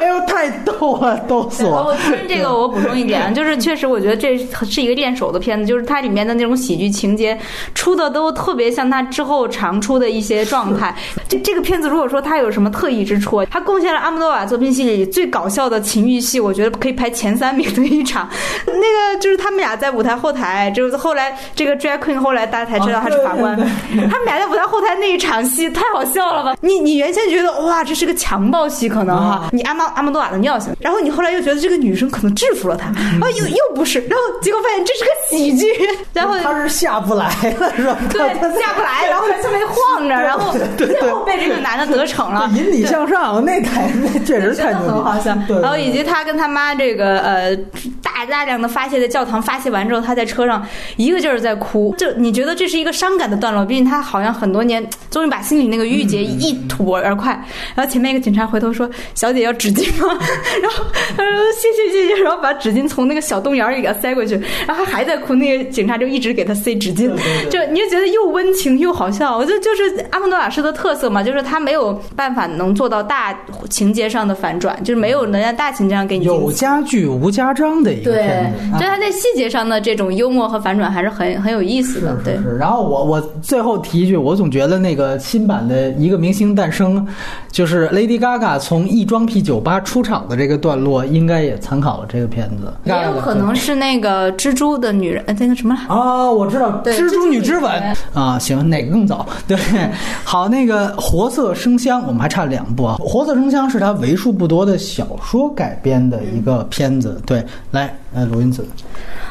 哎呦太逗了，逗死我了。我听这个我补充一点，就是确实我觉得这是一个练手的片子，就是它里面的那种喜剧情节出的都特别像他之后常出的一些状态。这这个片子如果说它有什么特异之处，它贡献了阿莫多瓦作品系列里最搞笑的情欲戏，我觉得可以排前三名的一场。那个就是他们俩在舞台后台，就是后来这个 drag queen 后来大家才知道他是法官，他们俩在舞台后台那一场戏太好笑了吧？你你原先觉得哇这是个强暴戏可能哈，你阿玛阿玛多瓦的尿性，然后你后来又觉得这个女生可能制服了他，然 后又又不是，然后结果发现这是个喜剧，然后他是下不来了是吧？对下不来，然后在上面晃着，然后最后被这个男的得逞了，引体向上那台那确实太牛逼，然后以及他跟他妈这个呃大大量的发泄在教堂发泄完之后，他在车上一个劲儿在哭，就你觉得这是一个伤感的段落，毕竟他好像很多年终于把心里那个郁结一吐而快。然后前面一个警察回头说：“小姐要纸巾吗？” 然后他说：“谢谢谢谢。”然后把纸巾从那个小洞眼里给他塞过去，然后他还在哭，那个警察就一直给他塞纸巾，就你就觉得又温情又好笑。我就就是阿蒙多瓦式的特色嘛，就是他没有办法能做到大情节上的反转，就是没有能在大情节上给你有家具无家章的一个对片子，，就他在细节上的这种幽默和反转还是很很有意思的。对是，是。然后我我最后提一句，我总觉得那个新版的一个明星诞生，就是 Lady Gaga 从异装癖酒吧出场的这个段落，应该也参考了这个片子。也有可能是那个蜘蛛的女人，呃那个什么。啊，我知道《蜘蛛女之吻啊，行，哪个更早？对，好，那个《活色生香》，我们还差两部啊，《活色生香》是他为数不多的小说改编的一个片子。对，来，呃，罗云子，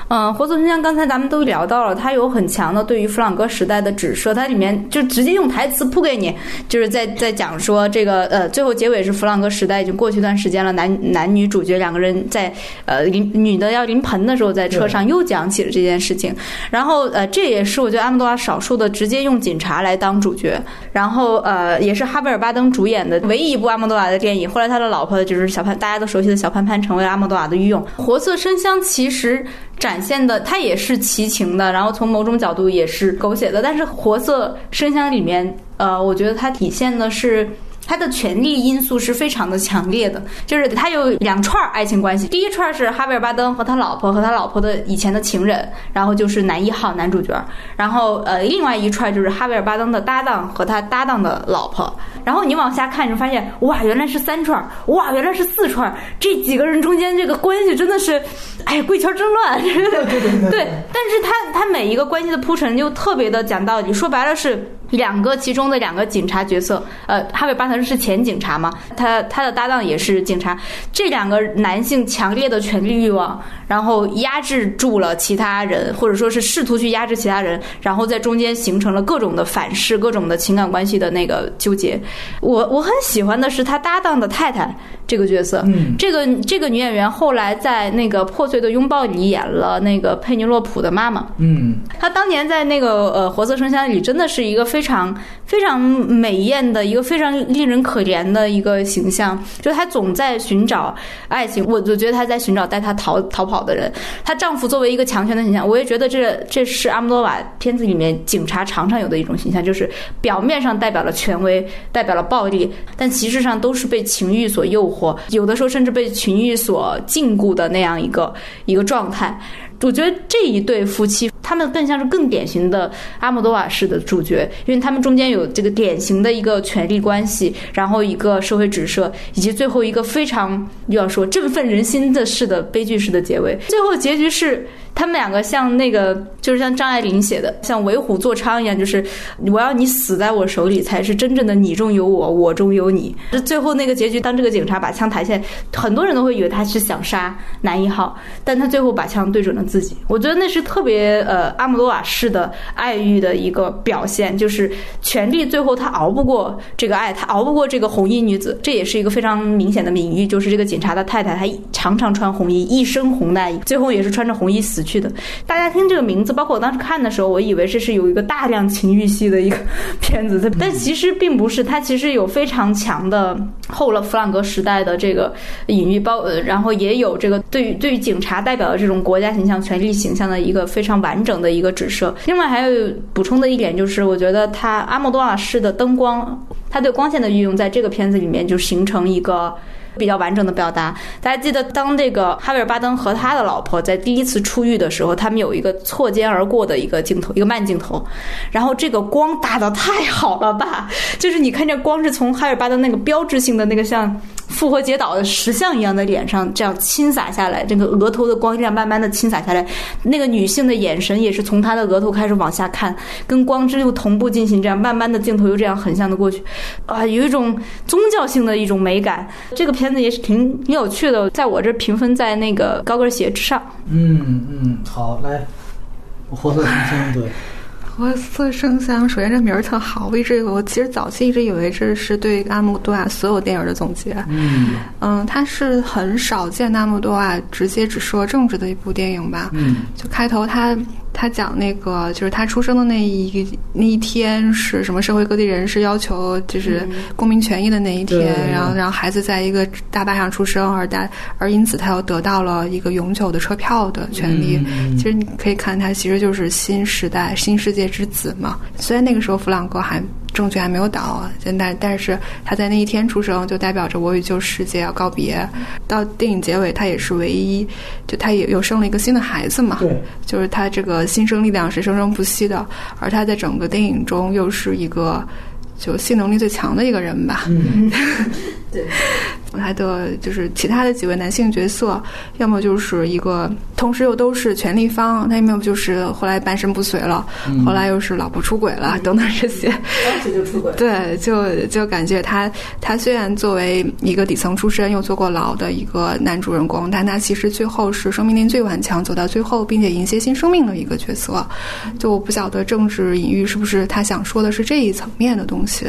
嗯，《活色生香》刚才咱们都聊到了，它有很强的对于弗朗哥时代的指涉，它里面就直接用台词铺给你，就是在在讲说这个呃，最后结尾是弗朗哥时代已经过去一段时间了，男男女主角两个人在呃临女的要临盆的时候，在车上又讲起了这件事情，然后呃，这也是我觉得阿莫多瓦少数的直接用警察来当主角，然后呃，也是哈维尔巴登主演的唯一一部阿莫多瓦的电影。后来他的老婆就是小潘，大家都熟悉的小潘潘，成为了阿莫多瓦的御用。《活色生香》其实展现的它也是奇情的，然后从某种角度也是狗血的，但是《活色生香》里面，呃，我觉得它体现的是。他的权力因素是非常的强烈的，就是他有两串爱情关系。第一串是哈维尔巴登和他老婆和他老婆的以前的情人，然后就是男一号男主角。然后呃，另外一串就是哈维尔巴登的搭档和他搭档的老婆。然后你往下看，你就发现哇，原来是三串，哇，原来是四串。这几个人中间这个关系真的是，哎，贵圈真乱。对对对对对，但是他他每一个关系的铺陈就特别的讲道理，说白了是。两个其中的两个警察角色，呃，哈维巴腾是前警察嘛，他他的搭档也是警察，这两个男性强烈的权力欲望，然后压制住了其他人，或者说是试图去压制其他人，然后在中间形成了各种的反噬，各种的情感关系的那个纠结。我我很喜欢的是他搭档的太太这个角色，嗯这个这个女演员后来在那个《破碎的拥抱》里演了那个佩妮洛普的妈妈。嗯，她当年在那个呃《活色生香》里，真的是一个非非常非常美艳的一个非常令人可怜的一个形象，就她总在寻找爱情，我就觉得她在寻找带她逃逃跑的人。她丈夫作为一个强权的形象，我也觉得这这是阿莫多瓦片子里面警察常常有的一种形象，就是表面上代表了权威，代表了暴力，但其实上都是被情欲所诱惑，有的时候甚至被情欲所禁锢的那样一个一个状态。我觉得这一对夫妻，他们更像是更典型的阿莫多瓦式的主角，因为他们中间有这个典型的一个权力关系，然后一个社会指涉，以及最后一个非常又要说振奋人心的式的悲剧式的结尾。最后结局是他们两个像那个，就是像张爱玲写的，像为虎作伥一样，就是我要你死在我手里，才是真正的你中有我，我中有你。这最后那个结局，当这个警察把枪抬起来，很多人都会以为他是想杀男一号，但他最后把枪对准了自己。我觉得那是特别呃阿姆罗瓦式的爱欲的一个表现，就是权力最后他熬不过这个爱，他熬不过这个红衣女子，这也是一个非常明显的隐喻，就是这个警察的太太，她常常穿红衣，一身红带，最后也是穿着红衣死去的。大家听这个名字，包括我当时看的时候，我以为这是有一个大量情欲戏的一个 片子，但其实并不是，它其实有非常强的后了弗朗格时代的这个隐喻包，呃，然后也有这个对于对于警察代表的这种国家形象、权力形象的一个非常完整的一个指射。另外还有补充的一点就是，我觉得他阿莫多瓦式的灯光，他对光线的运用，在这个片子里面就形成一个。比较完整的表达，大家记得当这个哈维尔巴登和他的老婆在第一次出狱的时候，他们有一个错肩而过的一个镜头，一个慢镜头，然后这个光打的太好了吧，就是你看这光是从哈维尔巴登那个标志性的那个像。复活节岛的石像一样的脸上，这样倾洒下来，这个额头的光亮慢慢的倾洒下来，那个女性的眼神也是从她的额头开始往下看，跟光之又同步进行，这样慢慢的镜头又这样横向的过去，啊，有一种宗教性的一种美感。这个片子也是挺挺有趣的，在我这评分在那个高跟鞋之上。嗯嗯，好，来，活色生香，对。活色生香，首先这名儿特好，我一直我其实早期一直以为这是对阿姆多瓦所有电影的总结。嗯嗯，它是很少见阿姆多瓦直接只说政治的一部电影吧？嗯，就开头他。他讲那个，就是他出生的那一那一天是什么？社会各地人士要求就是公民权益的那一天，然后让孩子在一个大巴上出生，而大而因此他又得到了一个永久的车票的权利。其实你可以看，他其实就是新时代、新世界之子嘛。虽然那个时候弗朗哥还。政权还没有倒，现在但是他在那一天出生，就代表着我与旧世界要告别。到电影结尾，他也是唯一，就他也又生了一个新的孩子嘛。对，就是他这个新生力量是生生不息的，而他在整个电影中又是一个就性能力最强的一个人吧。嗯，对。他的就是其他的几位男性角色，要么就是一个同时又都是权力方，他要么就是后来半身不遂了，后来又是老婆出轨了等等这些。当时就出轨。对，就就感觉他他虽然作为一个底层出身又坐过牢的一个男主人公，但他其实最后是生命力最顽强，走到最后并且迎接新生命的一个角色。就我不晓得政治隐喻是不是他想说的是这一层面的东西。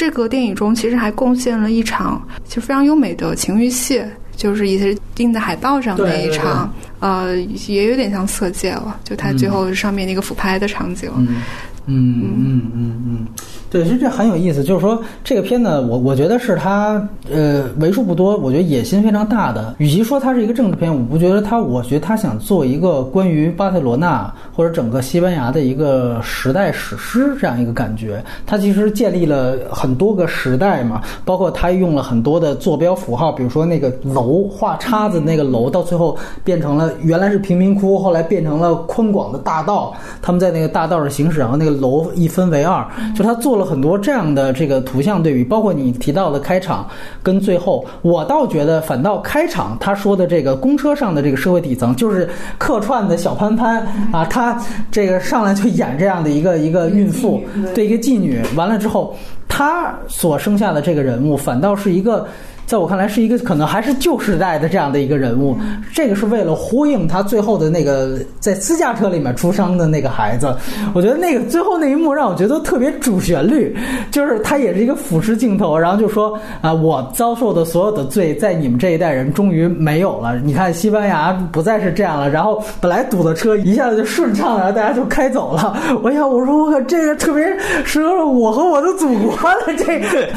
这个电影中其实还贡献了一场就非常优美的情欲戏，就是也是印在海报上那一场，呃，也有点像色戒了，就它最后上面那个俯拍的场景。嗯嗯嗯嗯嗯。对，其实这很有意思，就是说这个片呢，我我觉得是它呃为数不多，我觉得野心非常大的。与其说它是一个政治片，我不觉得它，我觉得他想做一个关于巴塞罗那或者整个西班牙的一个时代史诗这样一个感觉。它其实建立了很多个时代嘛，包括他用了很多的坐标符号，比如说那个楼画叉子那个楼，到最后变成了原来是贫民窟，后来变成了宽广的大道，他们在那个大道上行驶，然后那个楼一分为二，就他做了。很多这样的这个图像对比，包括你提到的开场跟最后，我倒觉得反倒开场他说的这个公车上的这个社会底层，就是客串的小潘潘啊，他这个上来就演这样的一个一个孕妇，对一个妓女，完了之后，他所生下的这个人物反倒是一个。在我看来，是一个可能还是旧时代的这样的一个人物。这个是为了呼应他最后的那个在私家车里面出生的那个孩子。我觉得那个最后那一幕让我觉得特别主旋律，就是他也是一个俯视镜头，然后就说啊，我遭受的所有的罪，在你们这一代人终于没有了。你看，西班牙不再是这样了。然后本来堵的车一下子就顺畅了，大家就开走了。我想，我说我靠，这个特别适合我和我的祖国的这个。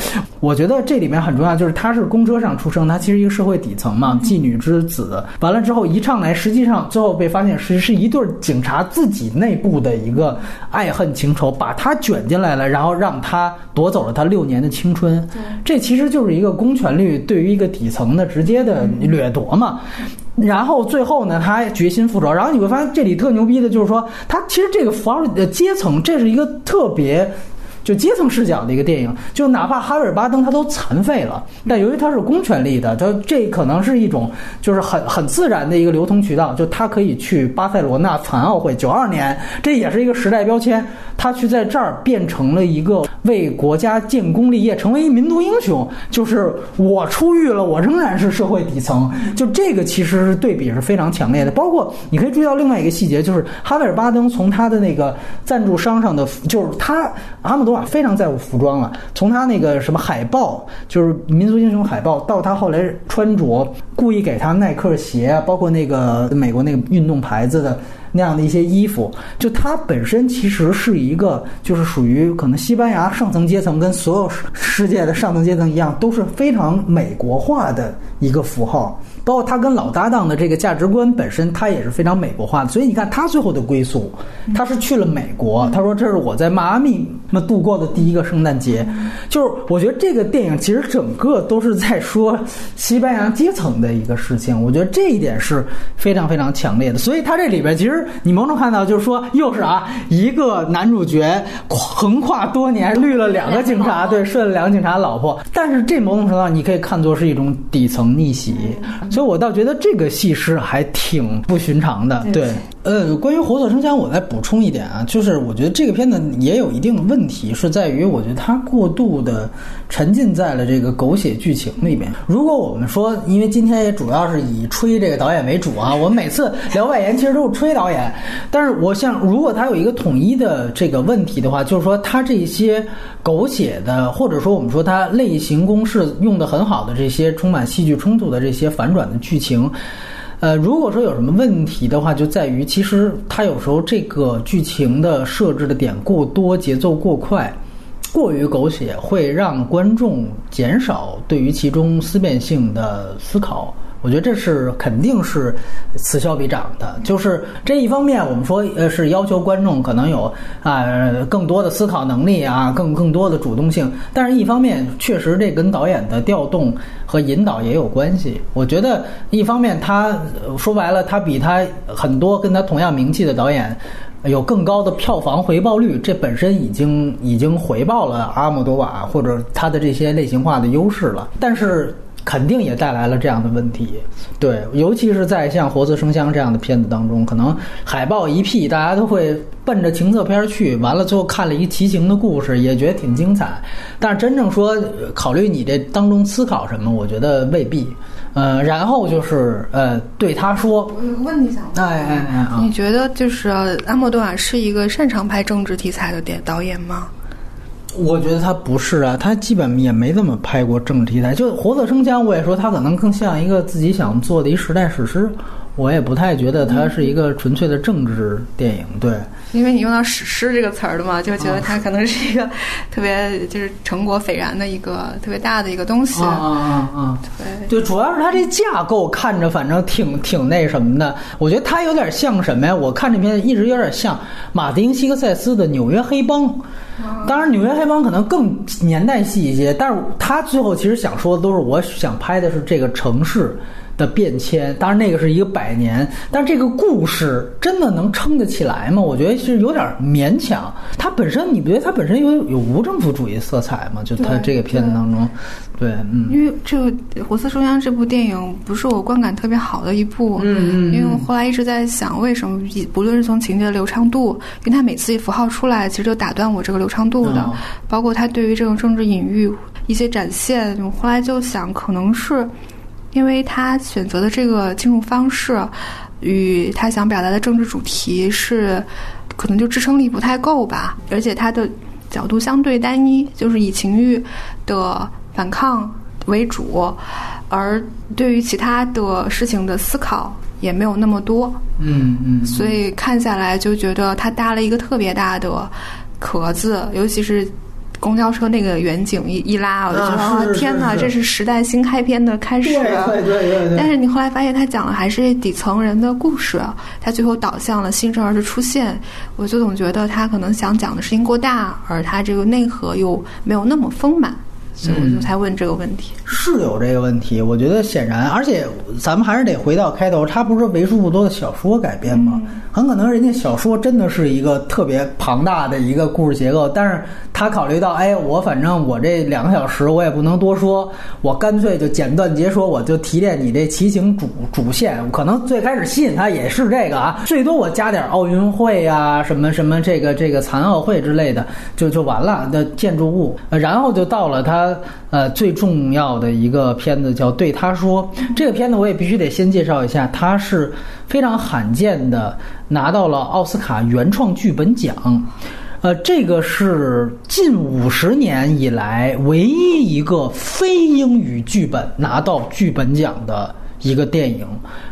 我觉得这里面很重要，就是他是公。车上出生，他其实一个社会底层嘛，妓女之子。完了之后一上来，实际上最后被发现是是一对警察自己内部的一个爱恨情仇，把他卷进来了，然后让他夺走了他六年的青春。这其实就是一个公权力对于一个底层的直接的掠夺嘛。然后最后呢，他决心复仇。然后你会发现这里特牛逼的就是说，他其实这个符号的阶层，这是一个特别。就阶层视角的一个电影。就哪怕哈维尔·巴登他都残废了，但由于他是公权力的，他这可能是一种就是很很自然的一个流通渠道，就他可以去巴塞罗那残奥会九二年，这也是一个时代标签。他去在这儿变成了一个为国家建功立业，成为一民族英雄。就是我出狱了，我仍然是社会底层。就这个其实是对比是非常强烈的。包括你可以注意到另外一个细节，就是哈维尔·巴登从他的那个赞助商上的，就是他阿姆多非常在乎服装了。从他那个什么海报，就是民族英雄海报，到他后来穿着，故意给他耐克鞋，包括那个美国那个运动牌子的。那样的一些衣服，就他本身其实是一个，就是属于可能西班牙上层阶层跟所有世界的上层阶层一样，都是非常美国化的一个符号。包括他跟老搭档的这个价值观本身，他也是非常美国化的。所以你看他最后的归宿，他是去了美国。他说：“这是我在迈阿密那度过的第一个圣诞节。”就是我觉得这个电影其实整个都是在说西班牙阶层的一个事情。我觉得这一点是非常非常强烈的。所以他这里边其实你某种看到就是说，又是啊一个男主角横跨多年绿了两个警察，对，睡了两个警察老婆。但是这某种程度上你可以看作是一种底层逆袭。所以，我倒觉得这个戏是还挺不寻常的。对，呃，关于活色生香，我再补充一点啊，就是我觉得这个片子也有一定的问题，是在于我觉得它过度的沉浸在了这个狗血剧情里面。如果我们说，因为今天也主要是以吹这个导演为主啊，我们每次聊外延其实都是吹导演。但是，我想如果他有一个统一的这个问题的话，就是说他这些狗血的，或者说我们说他类型公式用的很好的这些充满戏剧冲突的这些反转。的剧情，呃，如果说有什么问题的话，就在于其实它有时候这个剧情的设置的点过多，节奏过快，过于狗血，会让观众减少对于其中思辨性的思考。我觉得这是肯定是此消彼长的，就是这一方面，我们说呃是要求观众可能有啊更多的思考能力啊，更更多的主动性，但是一方面确实这跟导演的调动和引导也有关系。我觉得一方面他说白了，他比他很多跟他同样名气的导演有更高的票房回报率，这本身已经已经回报了阿莫多瓦或者他的这些类型化的优势了，但是。肯定也带来了这样的问题，对，尤其是在像《活色生香》这样的片子当中，可能海报一 P，大家都会奔着情色片去，完了最后看了一奇情的故事，也觉得挺精彩。但是真正说考虑你这当中思考什么，我觉得未必。呃，然后就是呃，对他说，我有个问题想问，哎哎哎，你觉得就是阿莫多瓦是一个擅长拍政治题材的电导演吗？我觉得他不是啊，他基本也没怎么拍过政治题材。就《活色生香》，我也说他可能更像一个自己想做的一时代史诗。我也不太觉得它是一个纯粹的政治电影。对，因为你用到“史诗”这个词儿了嘛，就觉得它可能是一个特别就是成果斐然的一个特别大的一个东西。啊啊啊！对对，主要是它这架构看着反正挺挺那什么的。我觉得它有点像什么呀？我看这片一直有点像马丁·西克塞斯的《纽约黑帮》。当然，《纽约黑帮》可能更年代细一些，但是他最后其实想说的都是，我想拍的是这个城市。的变迁，当然那个是一个百年，但这个故事真的能撑得起来吗？我觉得是有点勉强。它本身你不觉得它本身有有无政府主义色彩吗？就它这个片子当中，对，嗯。因为这个《活色生香》这部电影不是我观感特别好的一部，嗯嗯。因为我后来一直在想，为什么不论是从情节的流畅度，因为它每次一符号出来，其实就打断我这个流畅度的，包括它对于这种政治隐喻一些展现，我后来就想，可能是。因为他选择的这个进入方式，与他想表达的政治主题是，可能就支撑力不太够吧。而且他的角度相对单一，就是以情欲的反抗为主，而对于其他的事情的思考也没有那么多。嗯嗯。所以看下来就觉得他搭了一个特别大的壳子，尤其是。公交车那个远景一一拉，我就觉得天哪，这是时代新开篇的开始。对对对。但是你后来发现，他讲的还是底层人的故事，他最后导向了新生儿的出现。我就总觉得他可能想讲的事情过大，而他这个内核又没有那么丰满。所以我就才问这个问题，是有这个问题。我觉得显然，而且咱们还是得回到开头，它不是为数不多的小说改编吗？很可能人家小说真的是一个特别庞大的一个故事结构，但是它他考虑到，哎，我反正我这两个小时我也不能多说，我干脆就简短截说，我就提炼你这骑行主主线。可能最开始吸引他也是这个啊，最多我加点奥运会啊，什么什么这个这个残奥会之类的，就就完了的建筑物。然后就到了他呃最重要的一个片子，叫《对他说》。这个片子我也必须得先介绍一下，它是非常罕见的拿到了奥斯卡原创剧本奖。呃，这个是近五十年以来唯一一个非英语剧本拿到剧本奖的一个电影，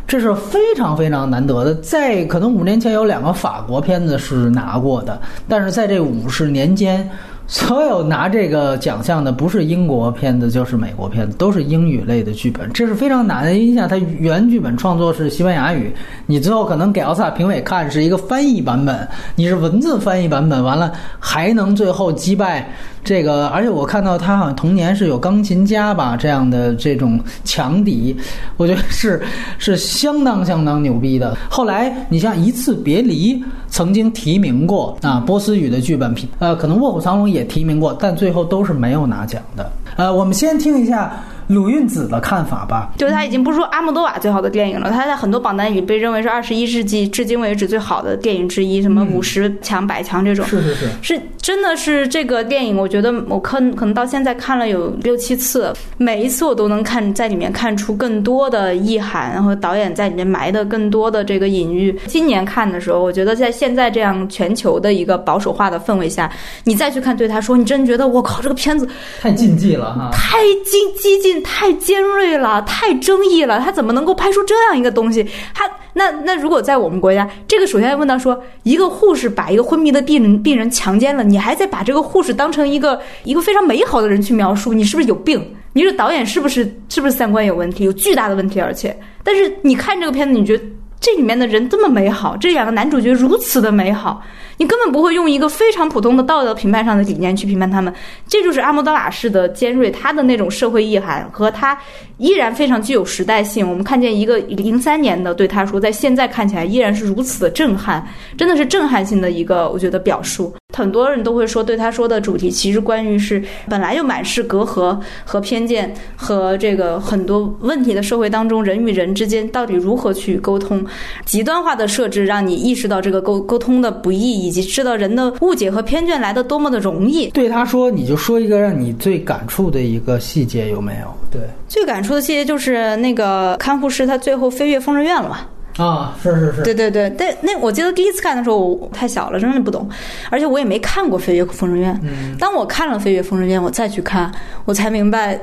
这是非常非常难得的。在可能五年前有两个法国片子是拿过的，但是在这五十年间。所有拿这个奖项的不是英国片子就是美国片子，都是英语类的剧本，这是非常难的。你想，它原剧本创作是西班牙语，你最后可能给奥斯卡评委看是一个翻译版本，你是文字翻译版本，完了还能最后击败这个。而且我看到他好像童年是有钢琴家吧这样的这种强敌，我觉得是是相当相当牛逼的。后来你像《一次别离》曾经提名过啊波斯语的剧本，呃，可能《卧虎藏龙》也。提名过，但最后都是没有拿奖的。呃，我们先听一下。鲁韵子的看法吧，就是他已经不是说阿莫多瓦最好的电影了，他在很多榜单里被认为是二十一世纪至今为止最好的电影之一，什么五十强、百强这种。是是是，是真的是这个电影，我觉得我可可能到现在看了有六七次，每一次我都能看在里面看出更多的意涵，然后导演在里面埋的更多的这个隐喻。今年看的时候，我觉得在现在这样全球的一个保守化的氛围下，你再去看对他说，你真觉得我靠，这个片子太禁忌了哈，太激激进。太尖锐了，太争议了，他怎么能够拍出这样一个东西？他那那如果在我们国家，这个首先要问到说，一个护士把一个昏迷的病人病人强奸了，你还在把这个护士当成一个一个非常美好的人去描述，你是不是有病？你这导演是不是是不是三观有问题，有巨大的问题？而且，但是你看这个片子，你觉得这里面的人这么美好，这两个男主角如此的美好。你根本不会用一个非常普通的道德评判上的理念去评判他们，这就是阿莫多瓦式的尖锐，他的那种社会意涵和他依然非常具有时代性。我们看见一个零三年的对他说，在现在看起来依然是如此的震撼，真的是震撼性的一个我觉得表述。很多人都会说，对他说的主题其实关于是本来就满是隔阂和偏见和这个很多问题的社会当中，人与人之间到底如何去沟通？极端化的设置让你意识到这个沟沟通的不易。以及知道人的误解和偏见来的多么的容易。对他说，你就说一个让你最感触的一个细节有没有？对，最感触的细节就是那个看护师他最后飞越疯人院了嘛。啊，是是是。对对对，但那我记得第一次看的时候我太小了，真的不懂，而且我也没看过《飞越疯人院》。嗯。当我看了《飞越疯人院》，我再去看，我才明白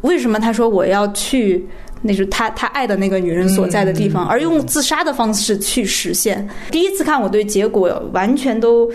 为什么他说我要去。那是他他爱的那个女人所在的地方，而用自杀的方式去实现。第一次看，我对结果完全都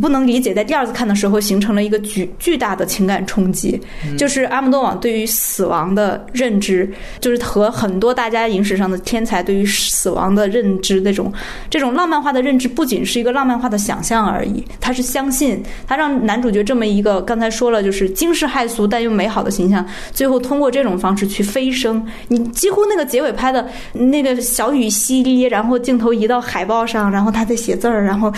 不能理解。在第二次看的时候，形成了一个巨巨大的情感冲击，就是阿姆多瓦对于死亡的认知，就是和很多大家影史上的天才对于死亡的认知那种这种浪漫化的认知，不仅是一个浪漫化的想象而已。他是相信，他让男主角这么一个刚才说了，就是惊世骇俗但又美好的形象，最后通过这种方式去飞升。你。几乎那个结尾拍的那个小雨淅沥，然后镜头移到海报上，然后他在写字儿，然后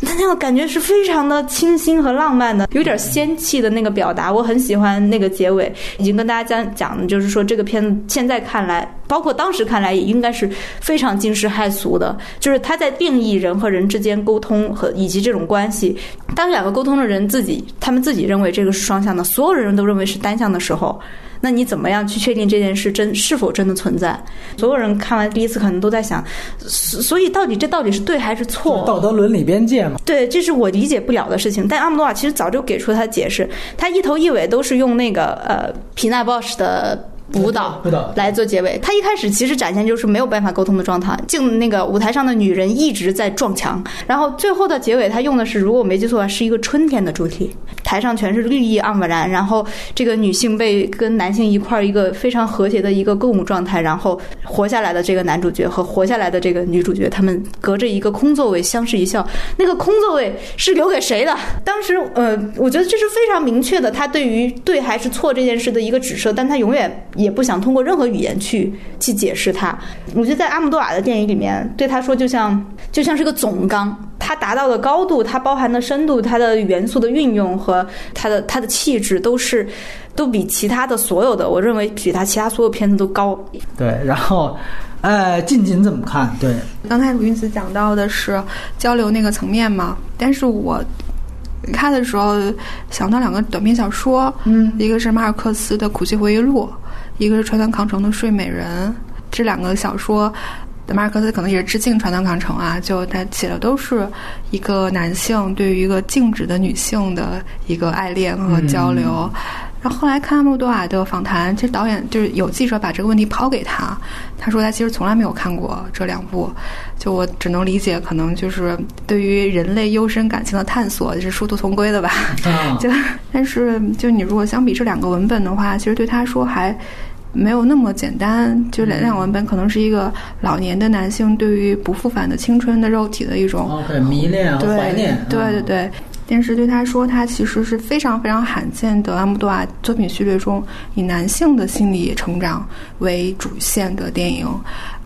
他那个感觉是非常的清新和浪漫的，有点仙气的那个表达，我很喜欢那个结尾。已经跟大家讲讲的就是说这个片子现在看来，包括当时看来，也应该是非常惊世骇俗的，就是他在定义人和人之间沟通和以及这种关系。当两个沟通的人自己他们自己认为这个是双向的，所有人都认为是单向的时候。那你怎么样去确定这件事真是否真的存在？所有人看完第一次可能都在想，所以到底这到底是对还是错？道德伦理边界嘛？对，这是我理解不了的事情。但阿姆多瓦其实早就给出他解释，他一头一尾都是用那个呃皮纳鲍什的。舞蹈舞蹈来做结尾，他一开始其实展现就是没有办法沟通的状态，竟那个舞台上的女人一直在撞墙，然后最后的结尾他用的是，如果我没记错，是一个春天的主题，台上全是绿意盎然，然后这个女性被跟男性一块儿一个非常和谐的一个共舞状态，然后活下来的这个男主角和活下来的这个女主角，他们隔着一个空座位相视一笑，那个空座位是留给谁的？当时呃，我觉得这是非常明确的，他对于对还是错这件事的一个指涉，但他永远。也不想通过任何语言去去解释它。我觉得在阿姆多瓦的电影里面，对他说就像就像是个总纲。它达到的高度，它包含的深度，它的元素的运用和它的它的气质，都是都比其他的所有的，我认为比他其他所有片子都高。对，然后，呃，近景怎么看？对，刚才鲁云子讲到的是交流那个层面嘛，但是我看的时候想到两个短篇小说，嗯，一个是马尔克斯的《苦泣回忆录》，一个是川端康成的《睡美人》。这两个小说，马尔克斯可能也是致敬川端康成啊，就他写的都是一个男性对于一个静止的女性的一个爱恋和交流。然后后来看阿莫多瓦的访谈，其实导演就是有记者把这个问题抛给他，他说他其实从来没有看过这两部，就我只能理解，可能就是对于人类幽深感情的探索，就是殊途同归的吧。啊，就但是就你如果相比这两个文本的话，其实对他说还没有那么简单。就两两个文本可能是一个老年的男性对于不复返的青春的肉体的一种迷恋怀念，对对嗯，对。但是对他说，他其实是非常非常罕见的阿姆多瓦作品序列中以男性的心理成长为主线的电影。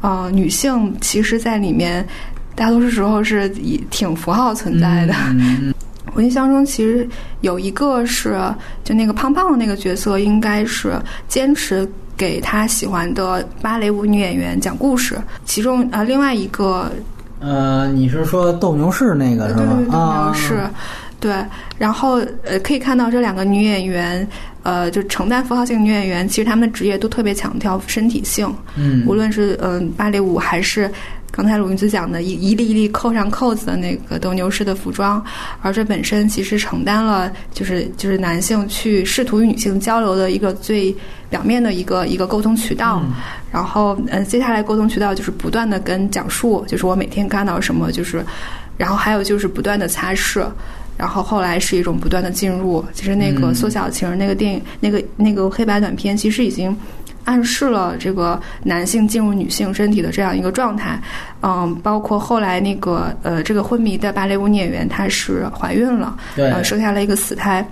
呃，女性其实在里面大多数时候是以挺符号存在的。嗯我印象中其实有一个是就那个胖胖的那个角色，应该是坚持给他喜欢的芭蕾舞女演员讲故事。其中啊、呃另外一个呃，你是说斗牛士那个是吧？对对对，啊，是，对。然后呃，可以看到这两个女演员，呃，就承担符号性女演员，其实她们的职业都特别强调身体性，嗯，无论是嗯、呃芭蕾舞还是。刚才鲁云子讲的一一粒一粒扣上扣子的那个斗牛士的服装，而这本身其实承担了就是就是男性去试图与女性交流的一个最表面的一个一个沟通渠道。嗯然后，嗯，接下来沟通渠道就是不断的跟讲述，就是我每天看到什么，就是，然后还有就是不断的擦拭，然后后来是一种不断的进入。其实那个嗯缩小情人那个电影，那个那个黑白短片，其实已经暗示了这个男性进入女性身体的这样一个状态。嗯，包括后来那个呃，这个昏迷的芭蕾舞女演员，她是怀孕了，对呃，生下了一个死胎。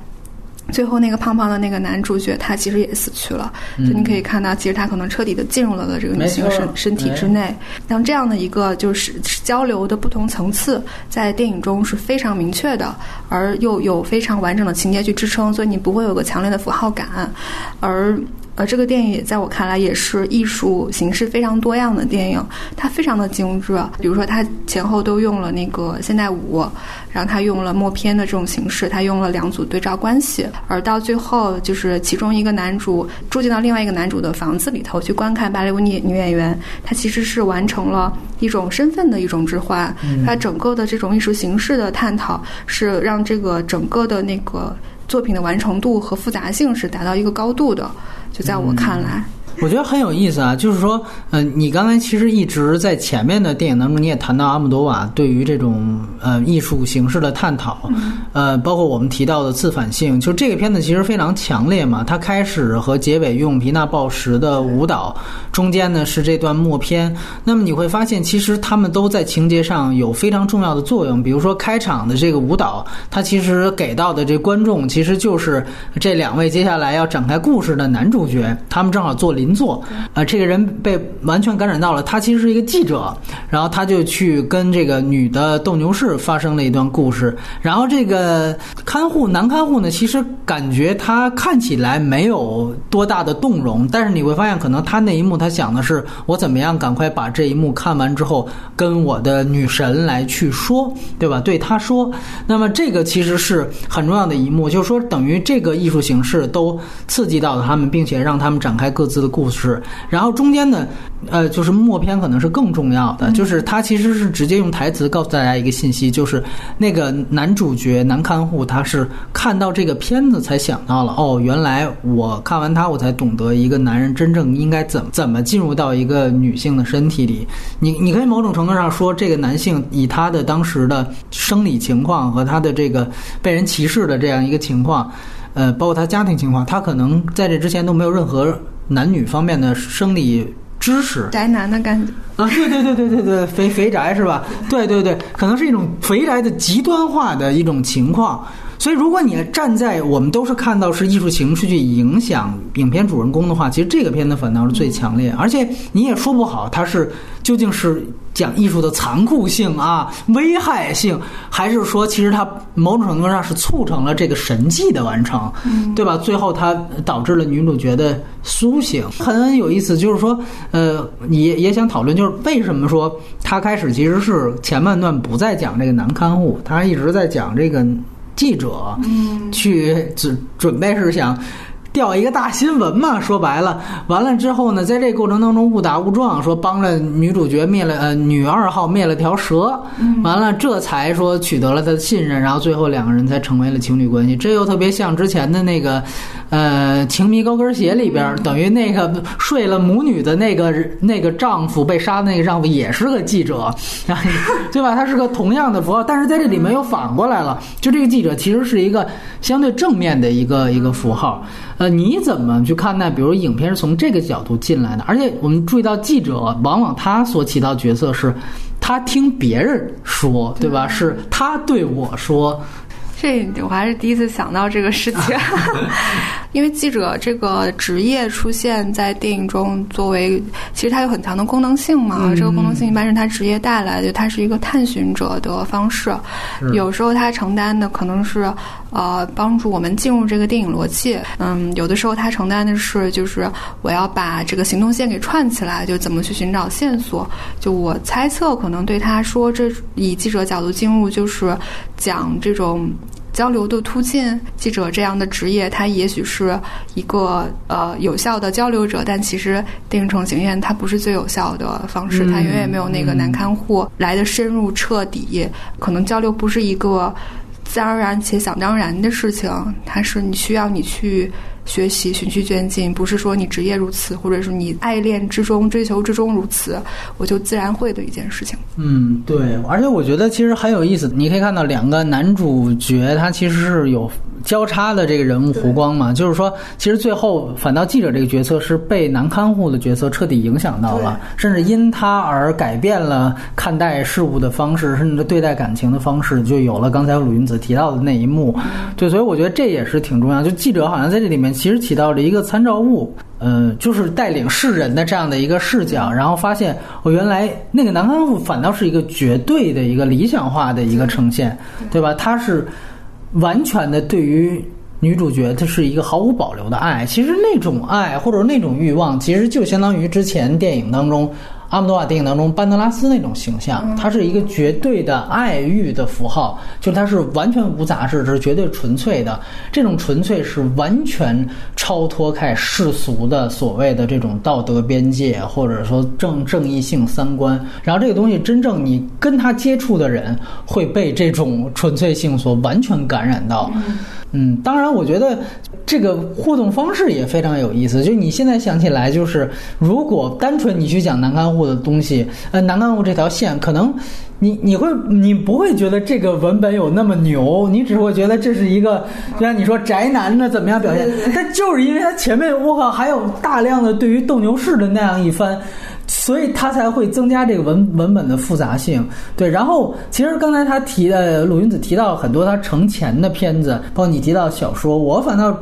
最后那个胖胖的那个男主角，他其实也死去了。就你可以看到，其实他可能彻底的进入了了这个女性身身体之内。像这样的一个就是交流的不同层次，在电影中是非常明确的，而又有非常完整的情节去支撑，所以你不会有个强烈的符号感。而呃，这个电影在我看来也是艺术形式非常多样的电影，它非常的精致。比如说，它前后都用了那个现代舞，然后它用了默片的这种形式，它用了两组对照关系，而到最后就是其中一个男主住进到另外一个男主的房子里头去观看芭蕾舞女女演员，他其实是完成了一种身份的一种置换。它整个的这种艺术形式的探讨，是让这个整个的那个作品的完成度和复杂性是达到一个高度的。就在我看来，我觉得很有意思啊，就是说，嗯、你刚才其实一直在前面的电影当中，你也谈到阿姆多瓦对于这种呃艺术形式的探讨，呃，包括我们提到的自反性，就这个片子其实非常强烈嘛。它开始和结尾用皮纳鲍什的舞蹈，中间呢是这段默片。那么你会发现，其实他们都在情节上有非常重要的作用。比如说开场的这个舞蹈，它其实给到的这观众其实就是这两位接下来要展开故事的男主角，他们正好做邻座。啊，这个人被完全感染到了，他其实是一个记者，然后他就去跟这个女的斗牛士发生了一段故事。然后这个看护男看护呢，其实感觉他看起来没有多大的动容，但是你会发现，可能他那一幕他想的是我怎么样赶快把这一幕看完之后，跟我的女神来去说，对吧？对他说。那么这个其实是很重要的一幕，就是说等于这个艺术形式都刺激到了他们，并且让他们展开各自的故事。然后中间呢，呃，就是默片可能是更重要的，就是他其实是直接用台词告诉大家一个信息，就是那个男主角男看护他是看到这个片子才想到了，哦，原来我看完他我才懂得一个男人真正应该怎么怎么进入到一个女性的身体里。你你可以某种程度上说，这个男性以他的当时的生理情况和他的这个被人歧视的这样一个情况。呃，包括他家庭情况，他可能在这之前都没有任何男女方面的生理知识宅男的感觉。啊，对对对对对对，肥肥宅是吧？对对对，可能是一种肥宅的极端化的一种情况，所以，如果你站在我们都是看到是艺术形式去影响影片主人公的话，其实这个片子反倒是最强烈，而且你也说不好它是究竟是讲艺术的残酷性啊、危害性，还是说其实它某种程度上是促成了这个神迹的完成，对吧？最后它导致了女主角的苏醒，很有意思。就是说，呃，你也想讨论，就是为什么说他开始其实是前半段不再讲这个男看护，他一直在讲这个。记者，嗯，去准准备是想调一个大新闻嘛？说白了，完了之后呢，在这过程当中误打误撞，说帮着女主角灭了呃女二号灭了条蛇，完了这才说取得了他的信任，然后最后两个人才成为了情侣关系。这又特别像之前的那个呃情迷高跟鞋里边，等于那个睡了母女的那个那个丈夫被杀的那个丈夫也是个记者，对吧？他是个同样的符号，但是在这里面又反过来了，就这个记者其实是一个相对正面的一个一个符号。呃，你怎么去看待？比如影片是从这个角度进来的，而且我们注意到记者往往他所起到角色是，他听别人说，对吧？是他对我说。这我还是第一次想到这个事情，因为记者这个职业出现在电影中，作为其实它有很强的功能性嘛。这个功能性一般是它职业带来的，它是一个探寻者的方式。有时候它承担的可能是呃帮助我们进入这个电影逻辑，嗯，有的时候它承担的是就是我要把这个行动线给串起来，就怎么去寻找线索。就我猜测，可能对他说，这以记者角度进入就是讲这种。交流的突进，记者这样的职业，他也许是一个呃有效的交流者，但其实电影城行院它不是最有效的方式，它远远没有那个难看护来的深入彻底。可能交流不是一个自然而然且想当然的事情，它是你需要你去。学习循序渐进，不是说你职业如此，或者是你爱恋之中、追求之中如此，我就自然会的一件事情。嗯，对，而且我觉得其实很有意思。你可以看到两个男主角，他其实是有交叉的这个人物弧光嘛，就是说，其实最后反倒记者这个角色是被男看护的角色彻底影响到了，甚至因他而改变了看待事物的方式，甚至对待感情的方式，就有了刚才鲁云子提到的那一幕。对，所以我觉得这也是挺重要。就记者好像在这里面。其实起到了一个参照物，呃，就是带领世人的这样的一个视角，然后发现我原来那个男看护反倒是一个绝对的一个理想化的一个呈现，对吧？他是完全的对于女主角，他是一个毫无保留的爱。其实那种爱或者那种欲望，其实就相当于之前电影当中。阿姆多瓦电影当中班德拉斯那种形象，他是一个绝对的爱欲的符号，就他是完全无杂质，这是绝对纯粹的。这种纯粹是完全超脱开世俗的所谓的这种道德边界，或者说正正义性三观。然后这个东西真正你跟他接触的人会被这种纯粹性所完全感染到。嗯，当然，我觉得这个互动方式也非常有意思。就你现在想起来，就是如果单纯你去讲南看护的东西，呃，南看护这条线，可能你你会你不会觉得这个文本有那么牛，你只会觉得这是一个，就像你说宅男的怎么样表现，但就是因为他前面我靠还有大量的对于斗牛士的那样一番。所以他才会增加这个文文本的复杂性，对。然后其实刚才他提的鲁云子提到很多他成前的片子，包括你提到小说，我反倒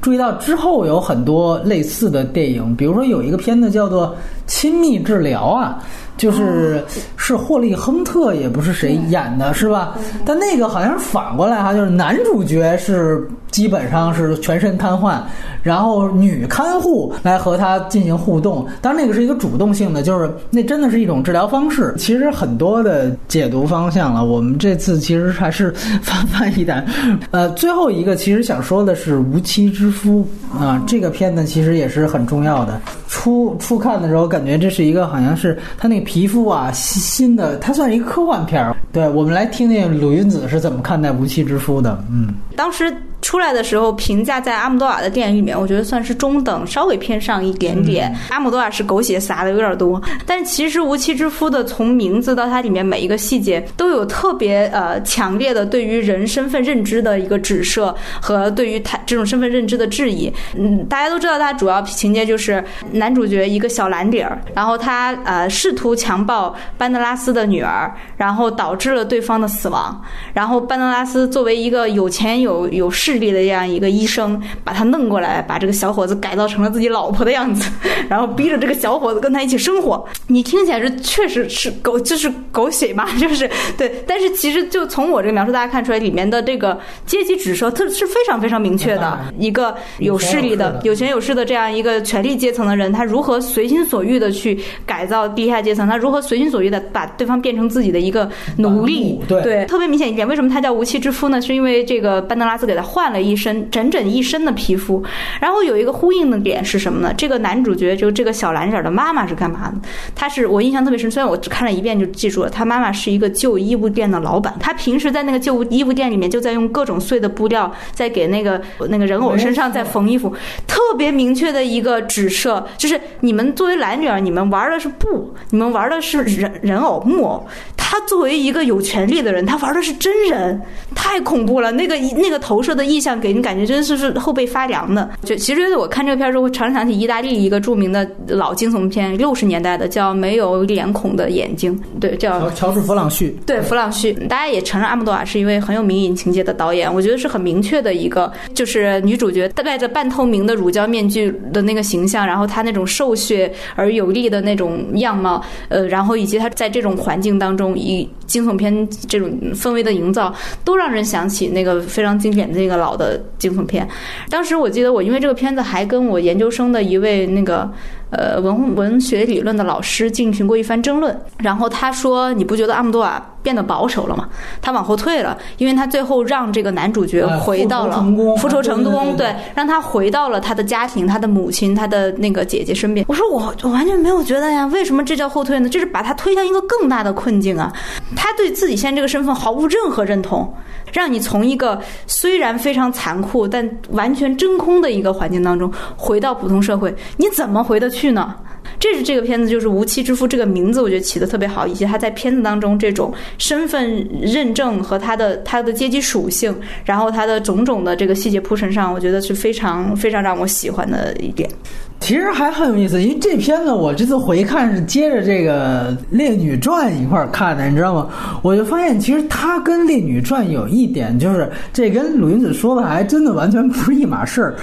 注意到之后有很多类似的电影，比如说有一个片子叫做《亲密治疗》啊。就是是霍利·亨特，也不是谁演的，是吧？但那个好像反过来哈，就是男主角是基本上是全身瘫痪，然后女看护来和他进行互动。当然，那个是一个主动性的，就是那真的是一种治疗方式。其实很多的解读方向了，我们这次其实还是泛泛一点。呃，最后一个其实想说的是《无妻之夫》啊，这个片子其实也是很重要的。初初看的时候，感觉这是一个好像是他那个。皮肤啊，新的，它算一个科幻片儿。对我们来听听鲁云子是怎么看待《无妻之夫》的。嗯，当时出来的时候评价在阿姆多瓦的电影里面，我觉得算是中等，稍微偏上一点点。阿姆多瓦是狗血撒的有点多，但其实《无妻之夫》的从名字到它里面每一个细节都有特别呃强烈的对于人身份认知的一个指涉和对于他这种身份认知的质疑。嗯，大家都知道，它主要情节就是男主角一个小蓝领儿，然后他呃试图强暴班德拉斯的女儿，然后导致了对方的死亡。然后班德拉斯作为一个有钱有有势力的这样一个医生，把他弄过来，把这个小伙子改造成了自己老婆的样子，然后逼着这个小伙子跟他一起生活。你听起来是确实是狗，就是狗血嘛，就是对。但是其实就从我这个描述，大家看出来里面的这个阶级指涉，它是非常非常明确的。一个有势力的、有权有势的这样一个权力阶层的人，他如何随心所欲的去改造地下阶层？他如何随心所欲的把对方变成自己的一个奴隶？对，特别明显一点。为什么他叫无妻之夫呢？是因为这个班德拉斯给他换换了一身整整一身的皮肤。然后有一个呼应的点是什么呢？这个男主角就这个小蓝脸的妈妈是干嘛的？他是我印象特别深，虽然我只看了一遍就记住了，他妈妈是一个旧衣服店的老板。他平时在那个旧衣服店里面就在用各种碎的布料在给那个那个人偶身上在缝衣服。特别明确的一个指涉就是，你们作为蓝女儿，你们玩的是布，你们玩的是人人偶木偶。他作为一个有权利的人，他玩的是真人，太恐怖了。那个那个投射的意象，给人感觉真的是是后背发凉的。就其实我看这个片儿时候，会常常想起意大利一个著名的老惊悚片，六十年代的，叫《没有脸孔的眼睛》，对，叫乔治·弗朗旭。对，弗朗旭，大家也承认阿姆多瓦是一位很有名影情节的导演。我觉得是很明确的一个，就是女主角戴着半透明的乳胶面具的那个形象，然后她那种瘦削而有力的那种样貌，呃，然后以及她在这种环境当中。以惊悚片这种氛围的营造，都让人想起那个非常经典的那个老的惊悚片。当时我记得，我因为这个片子还跟我研究生的一位那个。呃，文文学理论的老师进行过一番争论，然后他说：“你不觉得阿姆多瓦变得保守了吗？他往后退了，因为他最后让这个男主角回到了复仇成功，对，让他回到了他的家庭、他的母亲、他的那个姐姐身边。”我说：“我我完全没有觉得呀，为什么这叫后退呢？这是把他推向一个更大的困境啊！他对自己现在这个身份毫无任何认同。”让你从一个虽然非常残酷但完全真空的一个环境当中回到普通社会，你怎么回得去去呢？这是这个片子就是《无期之夫》这个名字，我觉得起的特别好，以及他在片子当中这种身份认证和他的他的阶级属性，然后他的种种的这个细节铺陈上，我觉得是非常非常让我喜欢的一点。其实还很有意思，因为这片子我这次回看是接着这个《烈女传》一块儿看的，你知道吗？我就发现其实它跟《烈女传》有一点，就是这跟鲁云子说的还真的完全不是一码事儿。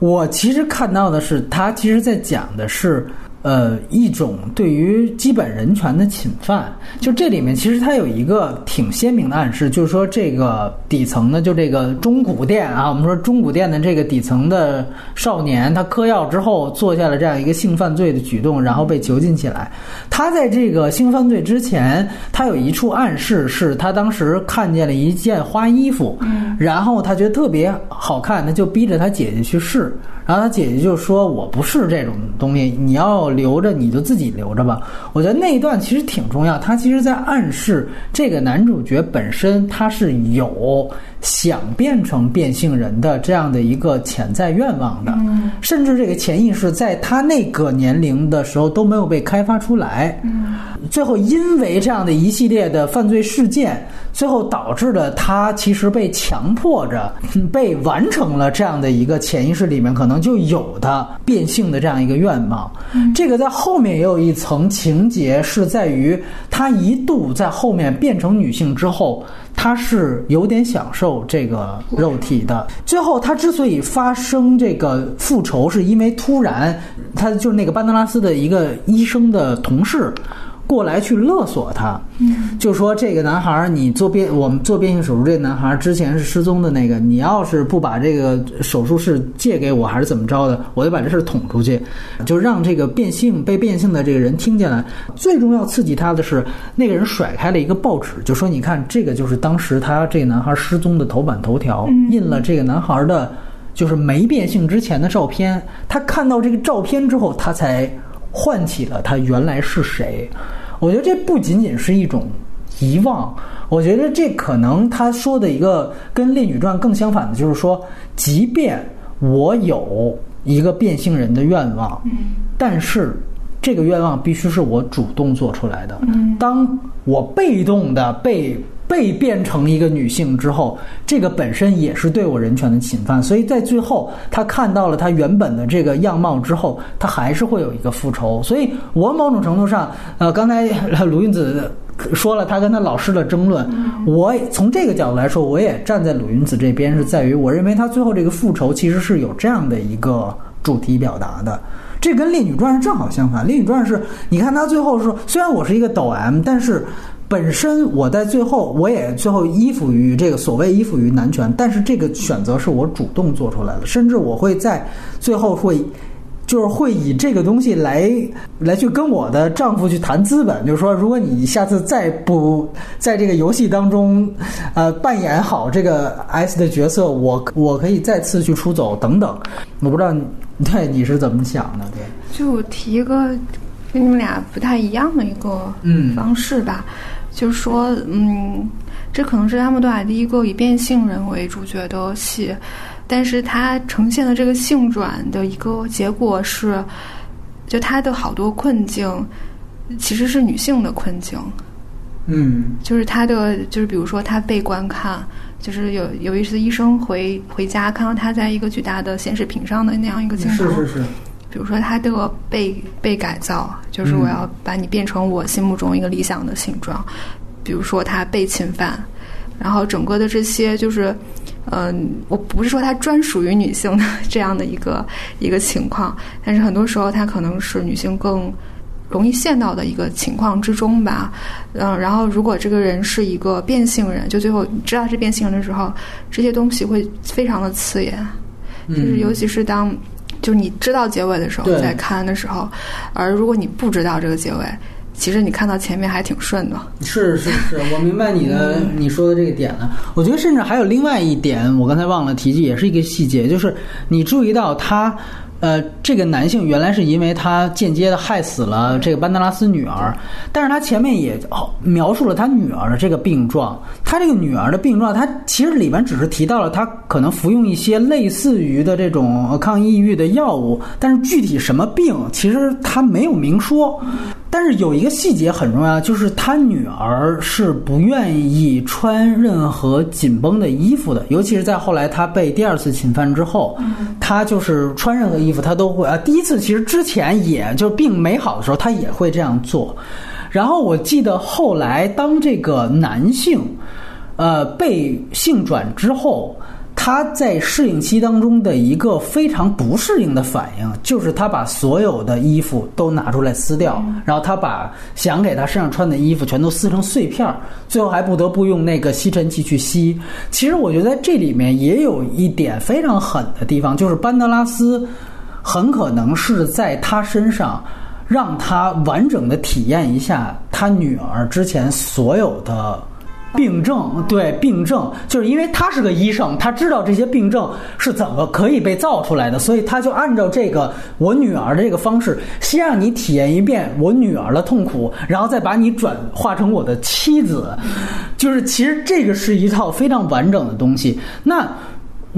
我其实看到的是，他其实在讲的是。呃，一种对于基本人权的侵犯，就这里面其实它有一个挺鲜明的暗示，就是说这个底层的，就这个中古店啊，我们说中古店的这个底层的少年，他嗑药之后做下了这样一个性犯罪的举动，然后被囚禁起来。他在这个性犯罪之前，他有一处暗示，是他当时看见了一件花衣服，然后他觉得特别好看，他就逼着他姐姐去试。然后他姐姐就说：“我不是这种东西，你要留着你就自己留着吧。”我觉得那一段其实挺重要，他其实在暗示这个男主角本身他是有想变成变性人的这样的一个潜在愿望的，甚至这个潜意识在他那个年龄的时候都没有被开发出来。最后因为这样的一系列的犯罪事件，最后导致了他其实被强迫着 被完成了这样的一个潜意识里面可能。就有的变性的这样一个愿望，这个在后面也有一层情节，是在于他一度在后面变成女性之后，他是有点享受这个肉体的。最后他之所以发生这个复仇，是因为突然他就是那个班德拉斯的一个医生的同事。过来去勒索他，就说这个男孩，你做变我们做变性手术，这个男孩之前是失踪的那个，你要是不把这个手术室借给我，还是怎么着的，我就把这事捅出去，就让这个变性被变性的这个人听见了。最重要刺激他的是，那个人甩开了一个报纸，就说：“你看，这个就是当时他这个男孩失踪的头版头条，印了这个男孩的，就是没变性之前的照片。他看到这个照片之后，他才。”唤起了他原来是谁？我觉得这不仅仅是一种遗忘。我觉得这可能他说的一个跟《烈女传》更相反的，就是说，即便我有一个变性人的愿望，但是这个愿望必须是我主动做出来的。当我被动的被被变成一个女性之后，这个本身也是对我人权的侵犯。所以在最后，他看到了他原本的这个样貌之后，他还是会有一个复仇。所以我某种程度上，呃，刚才鲁云子。说了他跟他老师的争论，我从这个角度来说，我也站在鲁云子这边，是在于我认为他最后这个复仇其实是有这样的一个主题表达的。这跟《烈女传》是正好相反，《烈女传》是你看他最后说，虽然我是一个抖 M，但是本身我在最后我也最后依附于这个所谓依附于男权，但是这个选择是我主动做出来的，甚至我会在最后会。就是会以这个东西来来去跟我的丈夫去谈资本，就是说，如果你下次再不在这个游戏当中，呃，扮演好这个 S 的角色，我我可以再次去出走等等。我不知道你对你是怎么想的？对，就提一个跟你们俩不太一样的一个方式吧，就是说，嗯，这可能是阿莫多瓦第一个以变性人为主角的戏。但是它呈现的这个性转的一个结果是，就他的好多困境其实是女性的困境。嗯，就是他的，就是比如说他被观看，就是有有一次医生回回家看到他在一个巨大的显示屏上的那样一个镜头。是是是。比如说他的被被改造，就是我要把你变成我心目中一个理想的形状。比如说他被侵犯，然后整个的这些就是。嗯，我不是说它专属于女性的这样的一个一个情况，但是很多时候它可能是女性更容易陷到的一个情况之中吧。嗯，然后如果这个人是一个变性人，就最后知道是变性人的时候，这些东西会非常的刺眼，就是尤其是当就是你知道结尾的时候在看的时候，而如果你不知道这个结尾。其实你看到前面还挺顺的，是是是，我明白你的你说的这个点了。我觉得甚至还有另外一点，我刚才忘了提及，也是一个细节，就是你注意到他。呃，这个男性原来是因为他间接的害死了这个班德拉斯女儿，但是他前面也描述了他女儿的这个病状。他这个女儿的病状，他其实里边只是提到了他可能服用一些类似于的这种抗抑郁的药物，但是具体什么病，其实他没有明说。但是有一个细节很重要，就是他女儿是不愿意穿任何紧绷的衣服的，尤其是在后来他被第二次侵犯之后，他就是穿任何衣。服他都会啊，第一次其实之前也就病没好的时候，他也会这样做。然后我记得后来当这个男性，呃，被性转之后。他在适应期当中的一个非常不适应的反应，就是他把所有的衣服都拿出来撕掉，然后他把想给他身上穿的衣服全都撕成碎片儿，最后还不得不用那个吸尘器去吸。其实我觉得在这里面也有一点非常狠的地方，就是班德拉斯很可能是在他身上让他完整的体验一下他女儿之前所有的。病症对病症，就是因为他是个医生，他知道这些病症是怎么可以被造出来的，所以他就按照这个我女儿的这个方式，先让你体验一遍我女儿的痛苦，然后再把你转化成我的妻子，就是其实这个是一套非常完整的东西。那。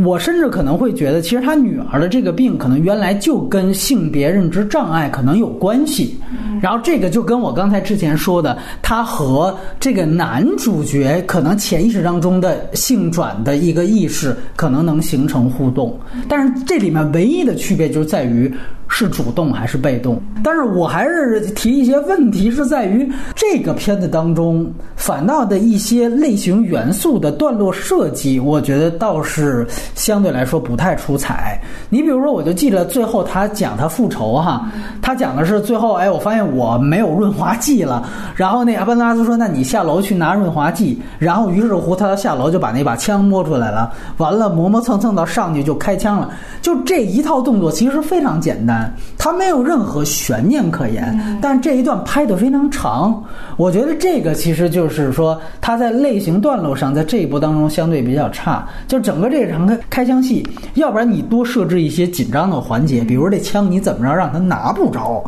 我甚至可能会觉得，其实他女儿的这个病可能原来就跟性别认知障碍可能有关系，然后这个就跟我刚才之前说的，他和这个男主角可能潜意识当中的性转的一个意识可能能形成互动，但是这里面唯一的区别就在于。是主动还是被动？但是我还是提一些问题，是在于这个片子当中反倒的一些类型元素的段落设计，我觉得倒是相对来说不太出彩。你比如说，我就记得最后他讲他复仇哈，他讲的是最后，哎，我发现我没有润滑剂了，然后那阿班拉斯说，那你下楼去拿润滑剂，然后于是乎他下楼就把那把枪摸出来了，完了磨磨蹭蹭到上去就开枪了，就这一套动作其实非常简单。全，它没有任何悬念可言。但这一段拍得非常长，我觉得这个其实就是说，它在类型段落上，在这一部当中相对比较差。就整个这场开开枪戏，要不然你多设置一些紧张的环节，比如这枪你怎么着让他拿不着，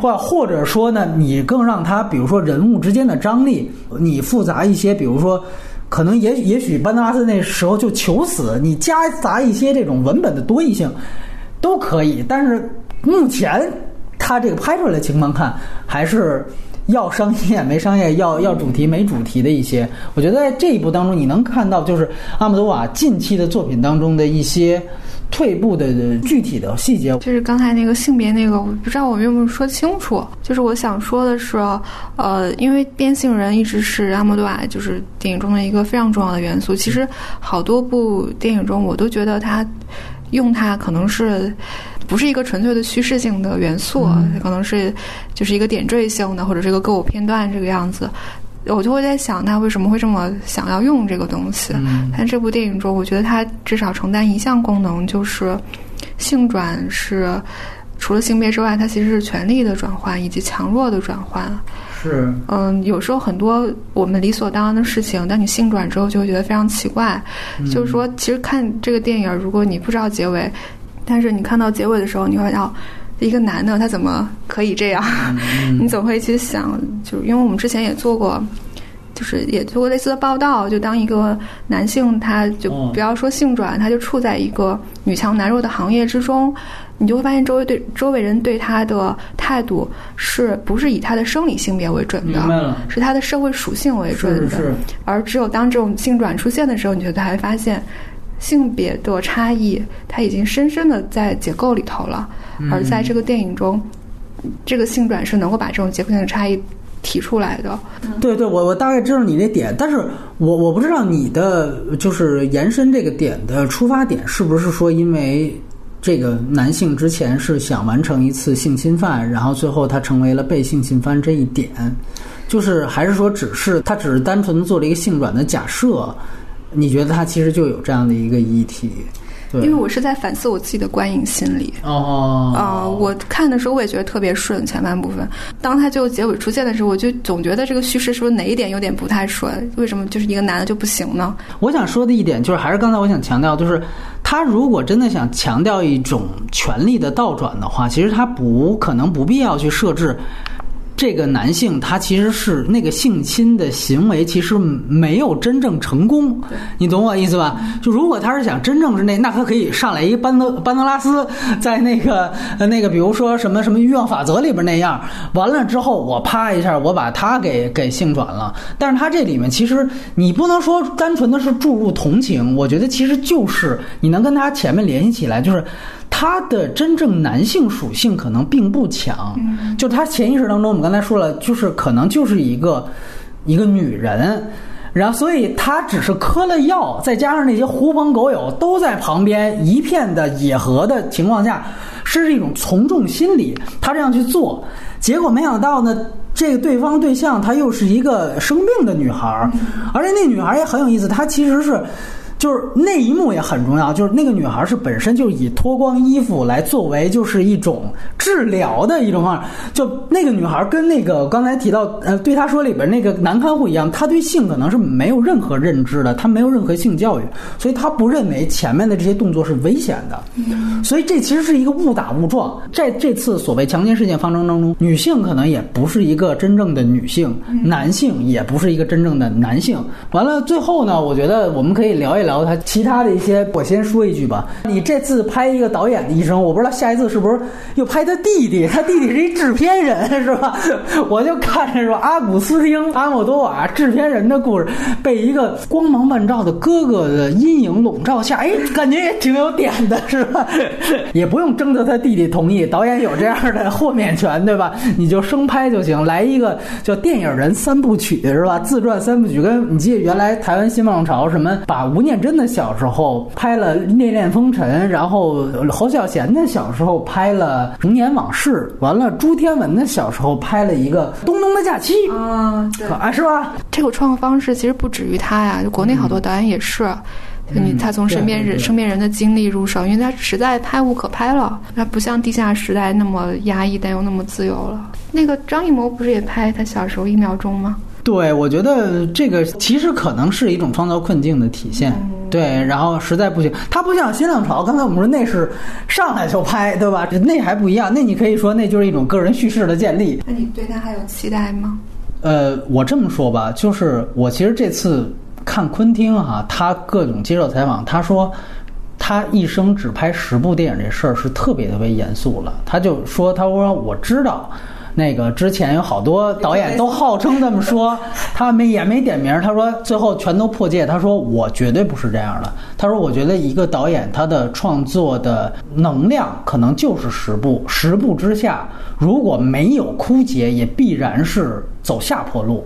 或或者说呢，你更让他，比如说人物之间的张力，你复杂一些，比如说。可能也也许班德拉斯那时候就求死，你夹杂一些这种文本的多义性，都可以。但是目前他这个拍出来的情况看，还是要商业没商业，要要主题没主题的一些。我觉得在这一部当中，你能看到就是阿姆多瓦近期的作品当中的一些。退步的具体的细节，就是刚才那个性别那个，我不知道我们有没有说清楚。就是我想说的是，呃，因为变性人一直是阿莫多瓦就是电影中的一个非常重要的元素。其实好多部电影中，我都觉得他用它可能是不是一个纯粹的叙事性的元素，可能是就是一个点缀性的，或者是一个歌舞片段这个样子。我就会在想，他为什么会这么想要用这个东西？但这部电影中，我觉得它至少承担一项功能，就是性转是除了性别之外，它其实是权力的转换以及强弱的转换。是，嗯，有时候很多我们理所当然的事情，当你性转之后，就会觉得非常奇怪。就是说，其实看这个电影，如果你不知道结尾，但是你看到结尾的时候，你会要。一个男的他怎么可以这样？你总会去想，就是因为我们之前也做过，就是也做过类似的报道。就当一个男性，他就不要说性转，他就处在一个女强男弱的行业之中，你就会发现周围对周围人对他的态度是不是以他的生理性别为准的？是他的社会属性为准的。而只有当这种性转出现的时候，你就才会发现。性别的差异，它已经深深的在结构里头了。而在这个电影中，这个性转是能够把这种结构性的差异提出来的。对对，我我大概知道你这点，但是我我不知道你的就是延伸这个点的出发点是不是说，因为这个男性之前是想完成一次性侵犯，然后最后他成为了被性侵犯这一点，就是还是说只是他只是单纯的做了一个性转的假设。你觉得他其实就有这样的一个议题，因为我是在反思我自己的观影心理。哦，啊，我看的时候我也觉得特别顺前半部分，当他最后结尾出现的时候，我就总觉得这个叙事是不是哪一点有点不太顺？为什么就是一个男的就不行呢？我想说的一点就是，还是刚才我想强调，就是他如果真的想强调一种权力的倒转的话，其实他不可能不必要去设置。这个男性他其实是那个性侵的行为，其实没有真正成功，你懂我意思吧？就如果他是想真正是那，那他可以上来一班德班德拉斯，在那个那个，比如说什么什么欲望法则里边那样，完了之后我啪一下我把他给给性转了。但是他这里面其实你不能说单纯的是注入同情，我觉得其实就是你能跟他前面联系起来，就是。他的真正男性属性可能并不强，就他潜意识当中，我们刚才说了，就是可能就是一个一个女人，然后所以他只是嗑了药，再加上那些狐朋狗友都在旁边一片的野合的情况下，是一种从众心理，他这样去做，结果没想到呢，这个对方对象她又是一个生病的女孩，而且那女孩也很有意思，她其实是。就是那一幕也很重要，就是那个女孩是本身就以脱光衣服来作为就是一种治疗的一种方式。就那个女孩跟那个刚才提到呃对她说里边那个男看护一样，她对性可能是没有任何认知的，她没有任何性教育，所以她不认为前面的这些动作是危险的。所以这其实是一个误打误撞。在这次所谓强奸事件发生当中，女性可能也不是一个真正的女性，男性也不是一个真正的男性。完了最后呢，我觉得我们可以聊一聊。聊他其他的一些，我先说一句吧。你这次拍一个导演的医生，我不知道下一次是不是又拍他弟弟？他弟弟是一制片人，是吧？我就看着说阿古斯丁·阿莫多瓦制片人的故事，被一个光芒万丈的哥哥的阴影笼罩下，哎，感觉也挺有点的，是吧？也不用征得他弟弟同意，导演有这样的豁免权，对吧？你就生拍就行，来一个叫电影人三部曲，是吧？自传三部曲，跟你记得原来台湾新浪潮什么把吴念。真的小时候拍了《恋恋风尘》，然后侯孝贤的小时候拍了《童年往事》，完了朱天文的小时候拍了一个《东东的假期》啊，对，啊是吧？这个创作方式其实不止于他呀，就国内好多导演也是。你他从身边人身边人的经历入手，因为他实在拍无可拍了，他不像地下时代那么压抑，但又那么自由了。那个张艺谋不是也拍他小时候一秒钟吗？对，我觉得这个其实可能是一种创造困境的体现。对，然后实在不行，它不像新浪潮，刚才我们说那是上来就拍，对吧？那还不一样，那你可以说那就是一种个人叙事的建立。那你对他还有期待吗？呃，我这么说吧，就是我其实这次看昆汀哈，他各种接受采访，他说他一生只拍十部电影这事儿是特别特别严肃了。他就说，他说我知道。那个之前有好多导演都号称这么说，他没也没点名。他说最后全都破戒。他说我绝对不是这样的。他说我觉得一个导演他的创作的能量可能就是十部，十部之下如果没有枯竭，也必然是走下坡路。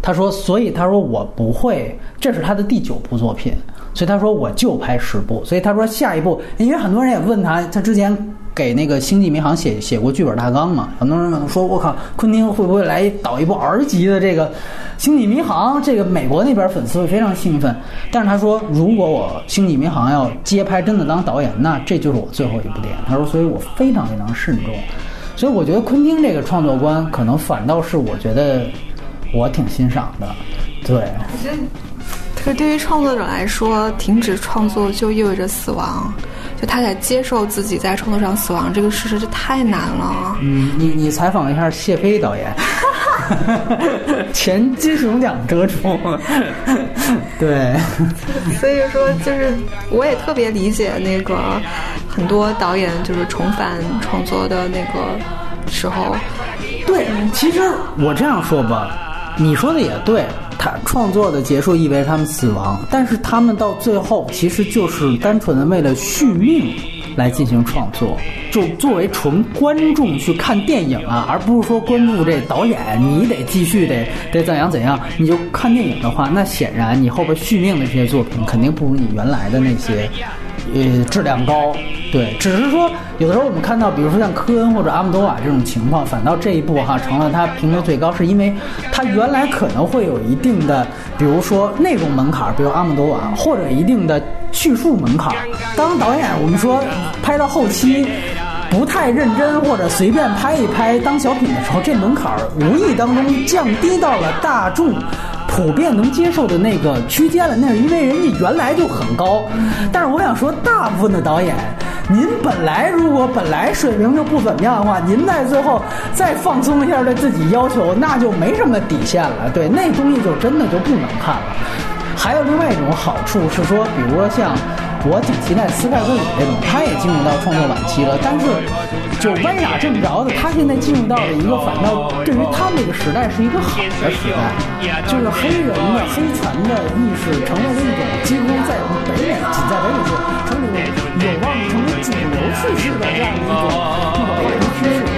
他说，所以他说我不会，这是他的第九部作品，所以他说我就拍十部。所以他说下一步，因为很多人也问他，他之前。给那个《星际迷航》写写过剧本大纲嘛？很多人说：“我靠，昆汀会不会来导一部 R 级的这个《星际迷航》？这个美国那边粉丝会非常兴奋。”但是他说：“如果我《星际迷航》要接拍，真的当导演，那这就是我最后一部电影。”他说：“所以我非常非常慎重。”所以我觉得昆汀这个创作观，可能反倒是我觉得我挺欣赏的。对，我觉得，对于创作者来说，停止创作就意味着死亡。他得接受自己在创作上死亡这个事实，这太难了。嗯，你你采访一下谢飞导演，前金熊奖得主。对，所以说就是我也特别理解那个很多导演就是重返创作的那个时候。对，其实我这样说吧，你说的也对。他创作的结束意味着他们死亡，但是他们到最后其实就是单纯的为了续命来进行创作，就作为纯观众去看电影啊，而不是说关注这导演，你得继续得得怎样怎样，你就看电影的话，那显然你后边续命的这些作品肯定不如你原来的那些。呃，质量高，对，只是说有的时候我们看到，比如说像科恩或者阿姆多瓦这种情况，反倒这一部哈成了他评分最高，是因为他原来可能会有一定的，比如说内容门槛，比如阿姆多瓦，或者一定的叙述门槛。当导演我们说拍到后期不太认真或者随便拍一拍当小品的时候，这门槛儿无意当中降低到了大众。普遍能接受的那个区间了，那是因为人家原来就很高。但是我想说，大部分的导演，您本来如果本来水平就不怎么样的话，您在最后再放松一下对自己要求，那就没什么底线了。对，那东西就真的就不能看了。还有另外一种好处是说，比如说像。我挺期待斯派克里这种，他也进入到创作晚期了，但是就歪打正着的，他现在进入到了一个反倒对于他们这个时代是一个好的时代，就是黑人的黑权的意识成为了一种几乎在北美仅在北美说成为有望成为主流叙事的这样的一种一种趋势。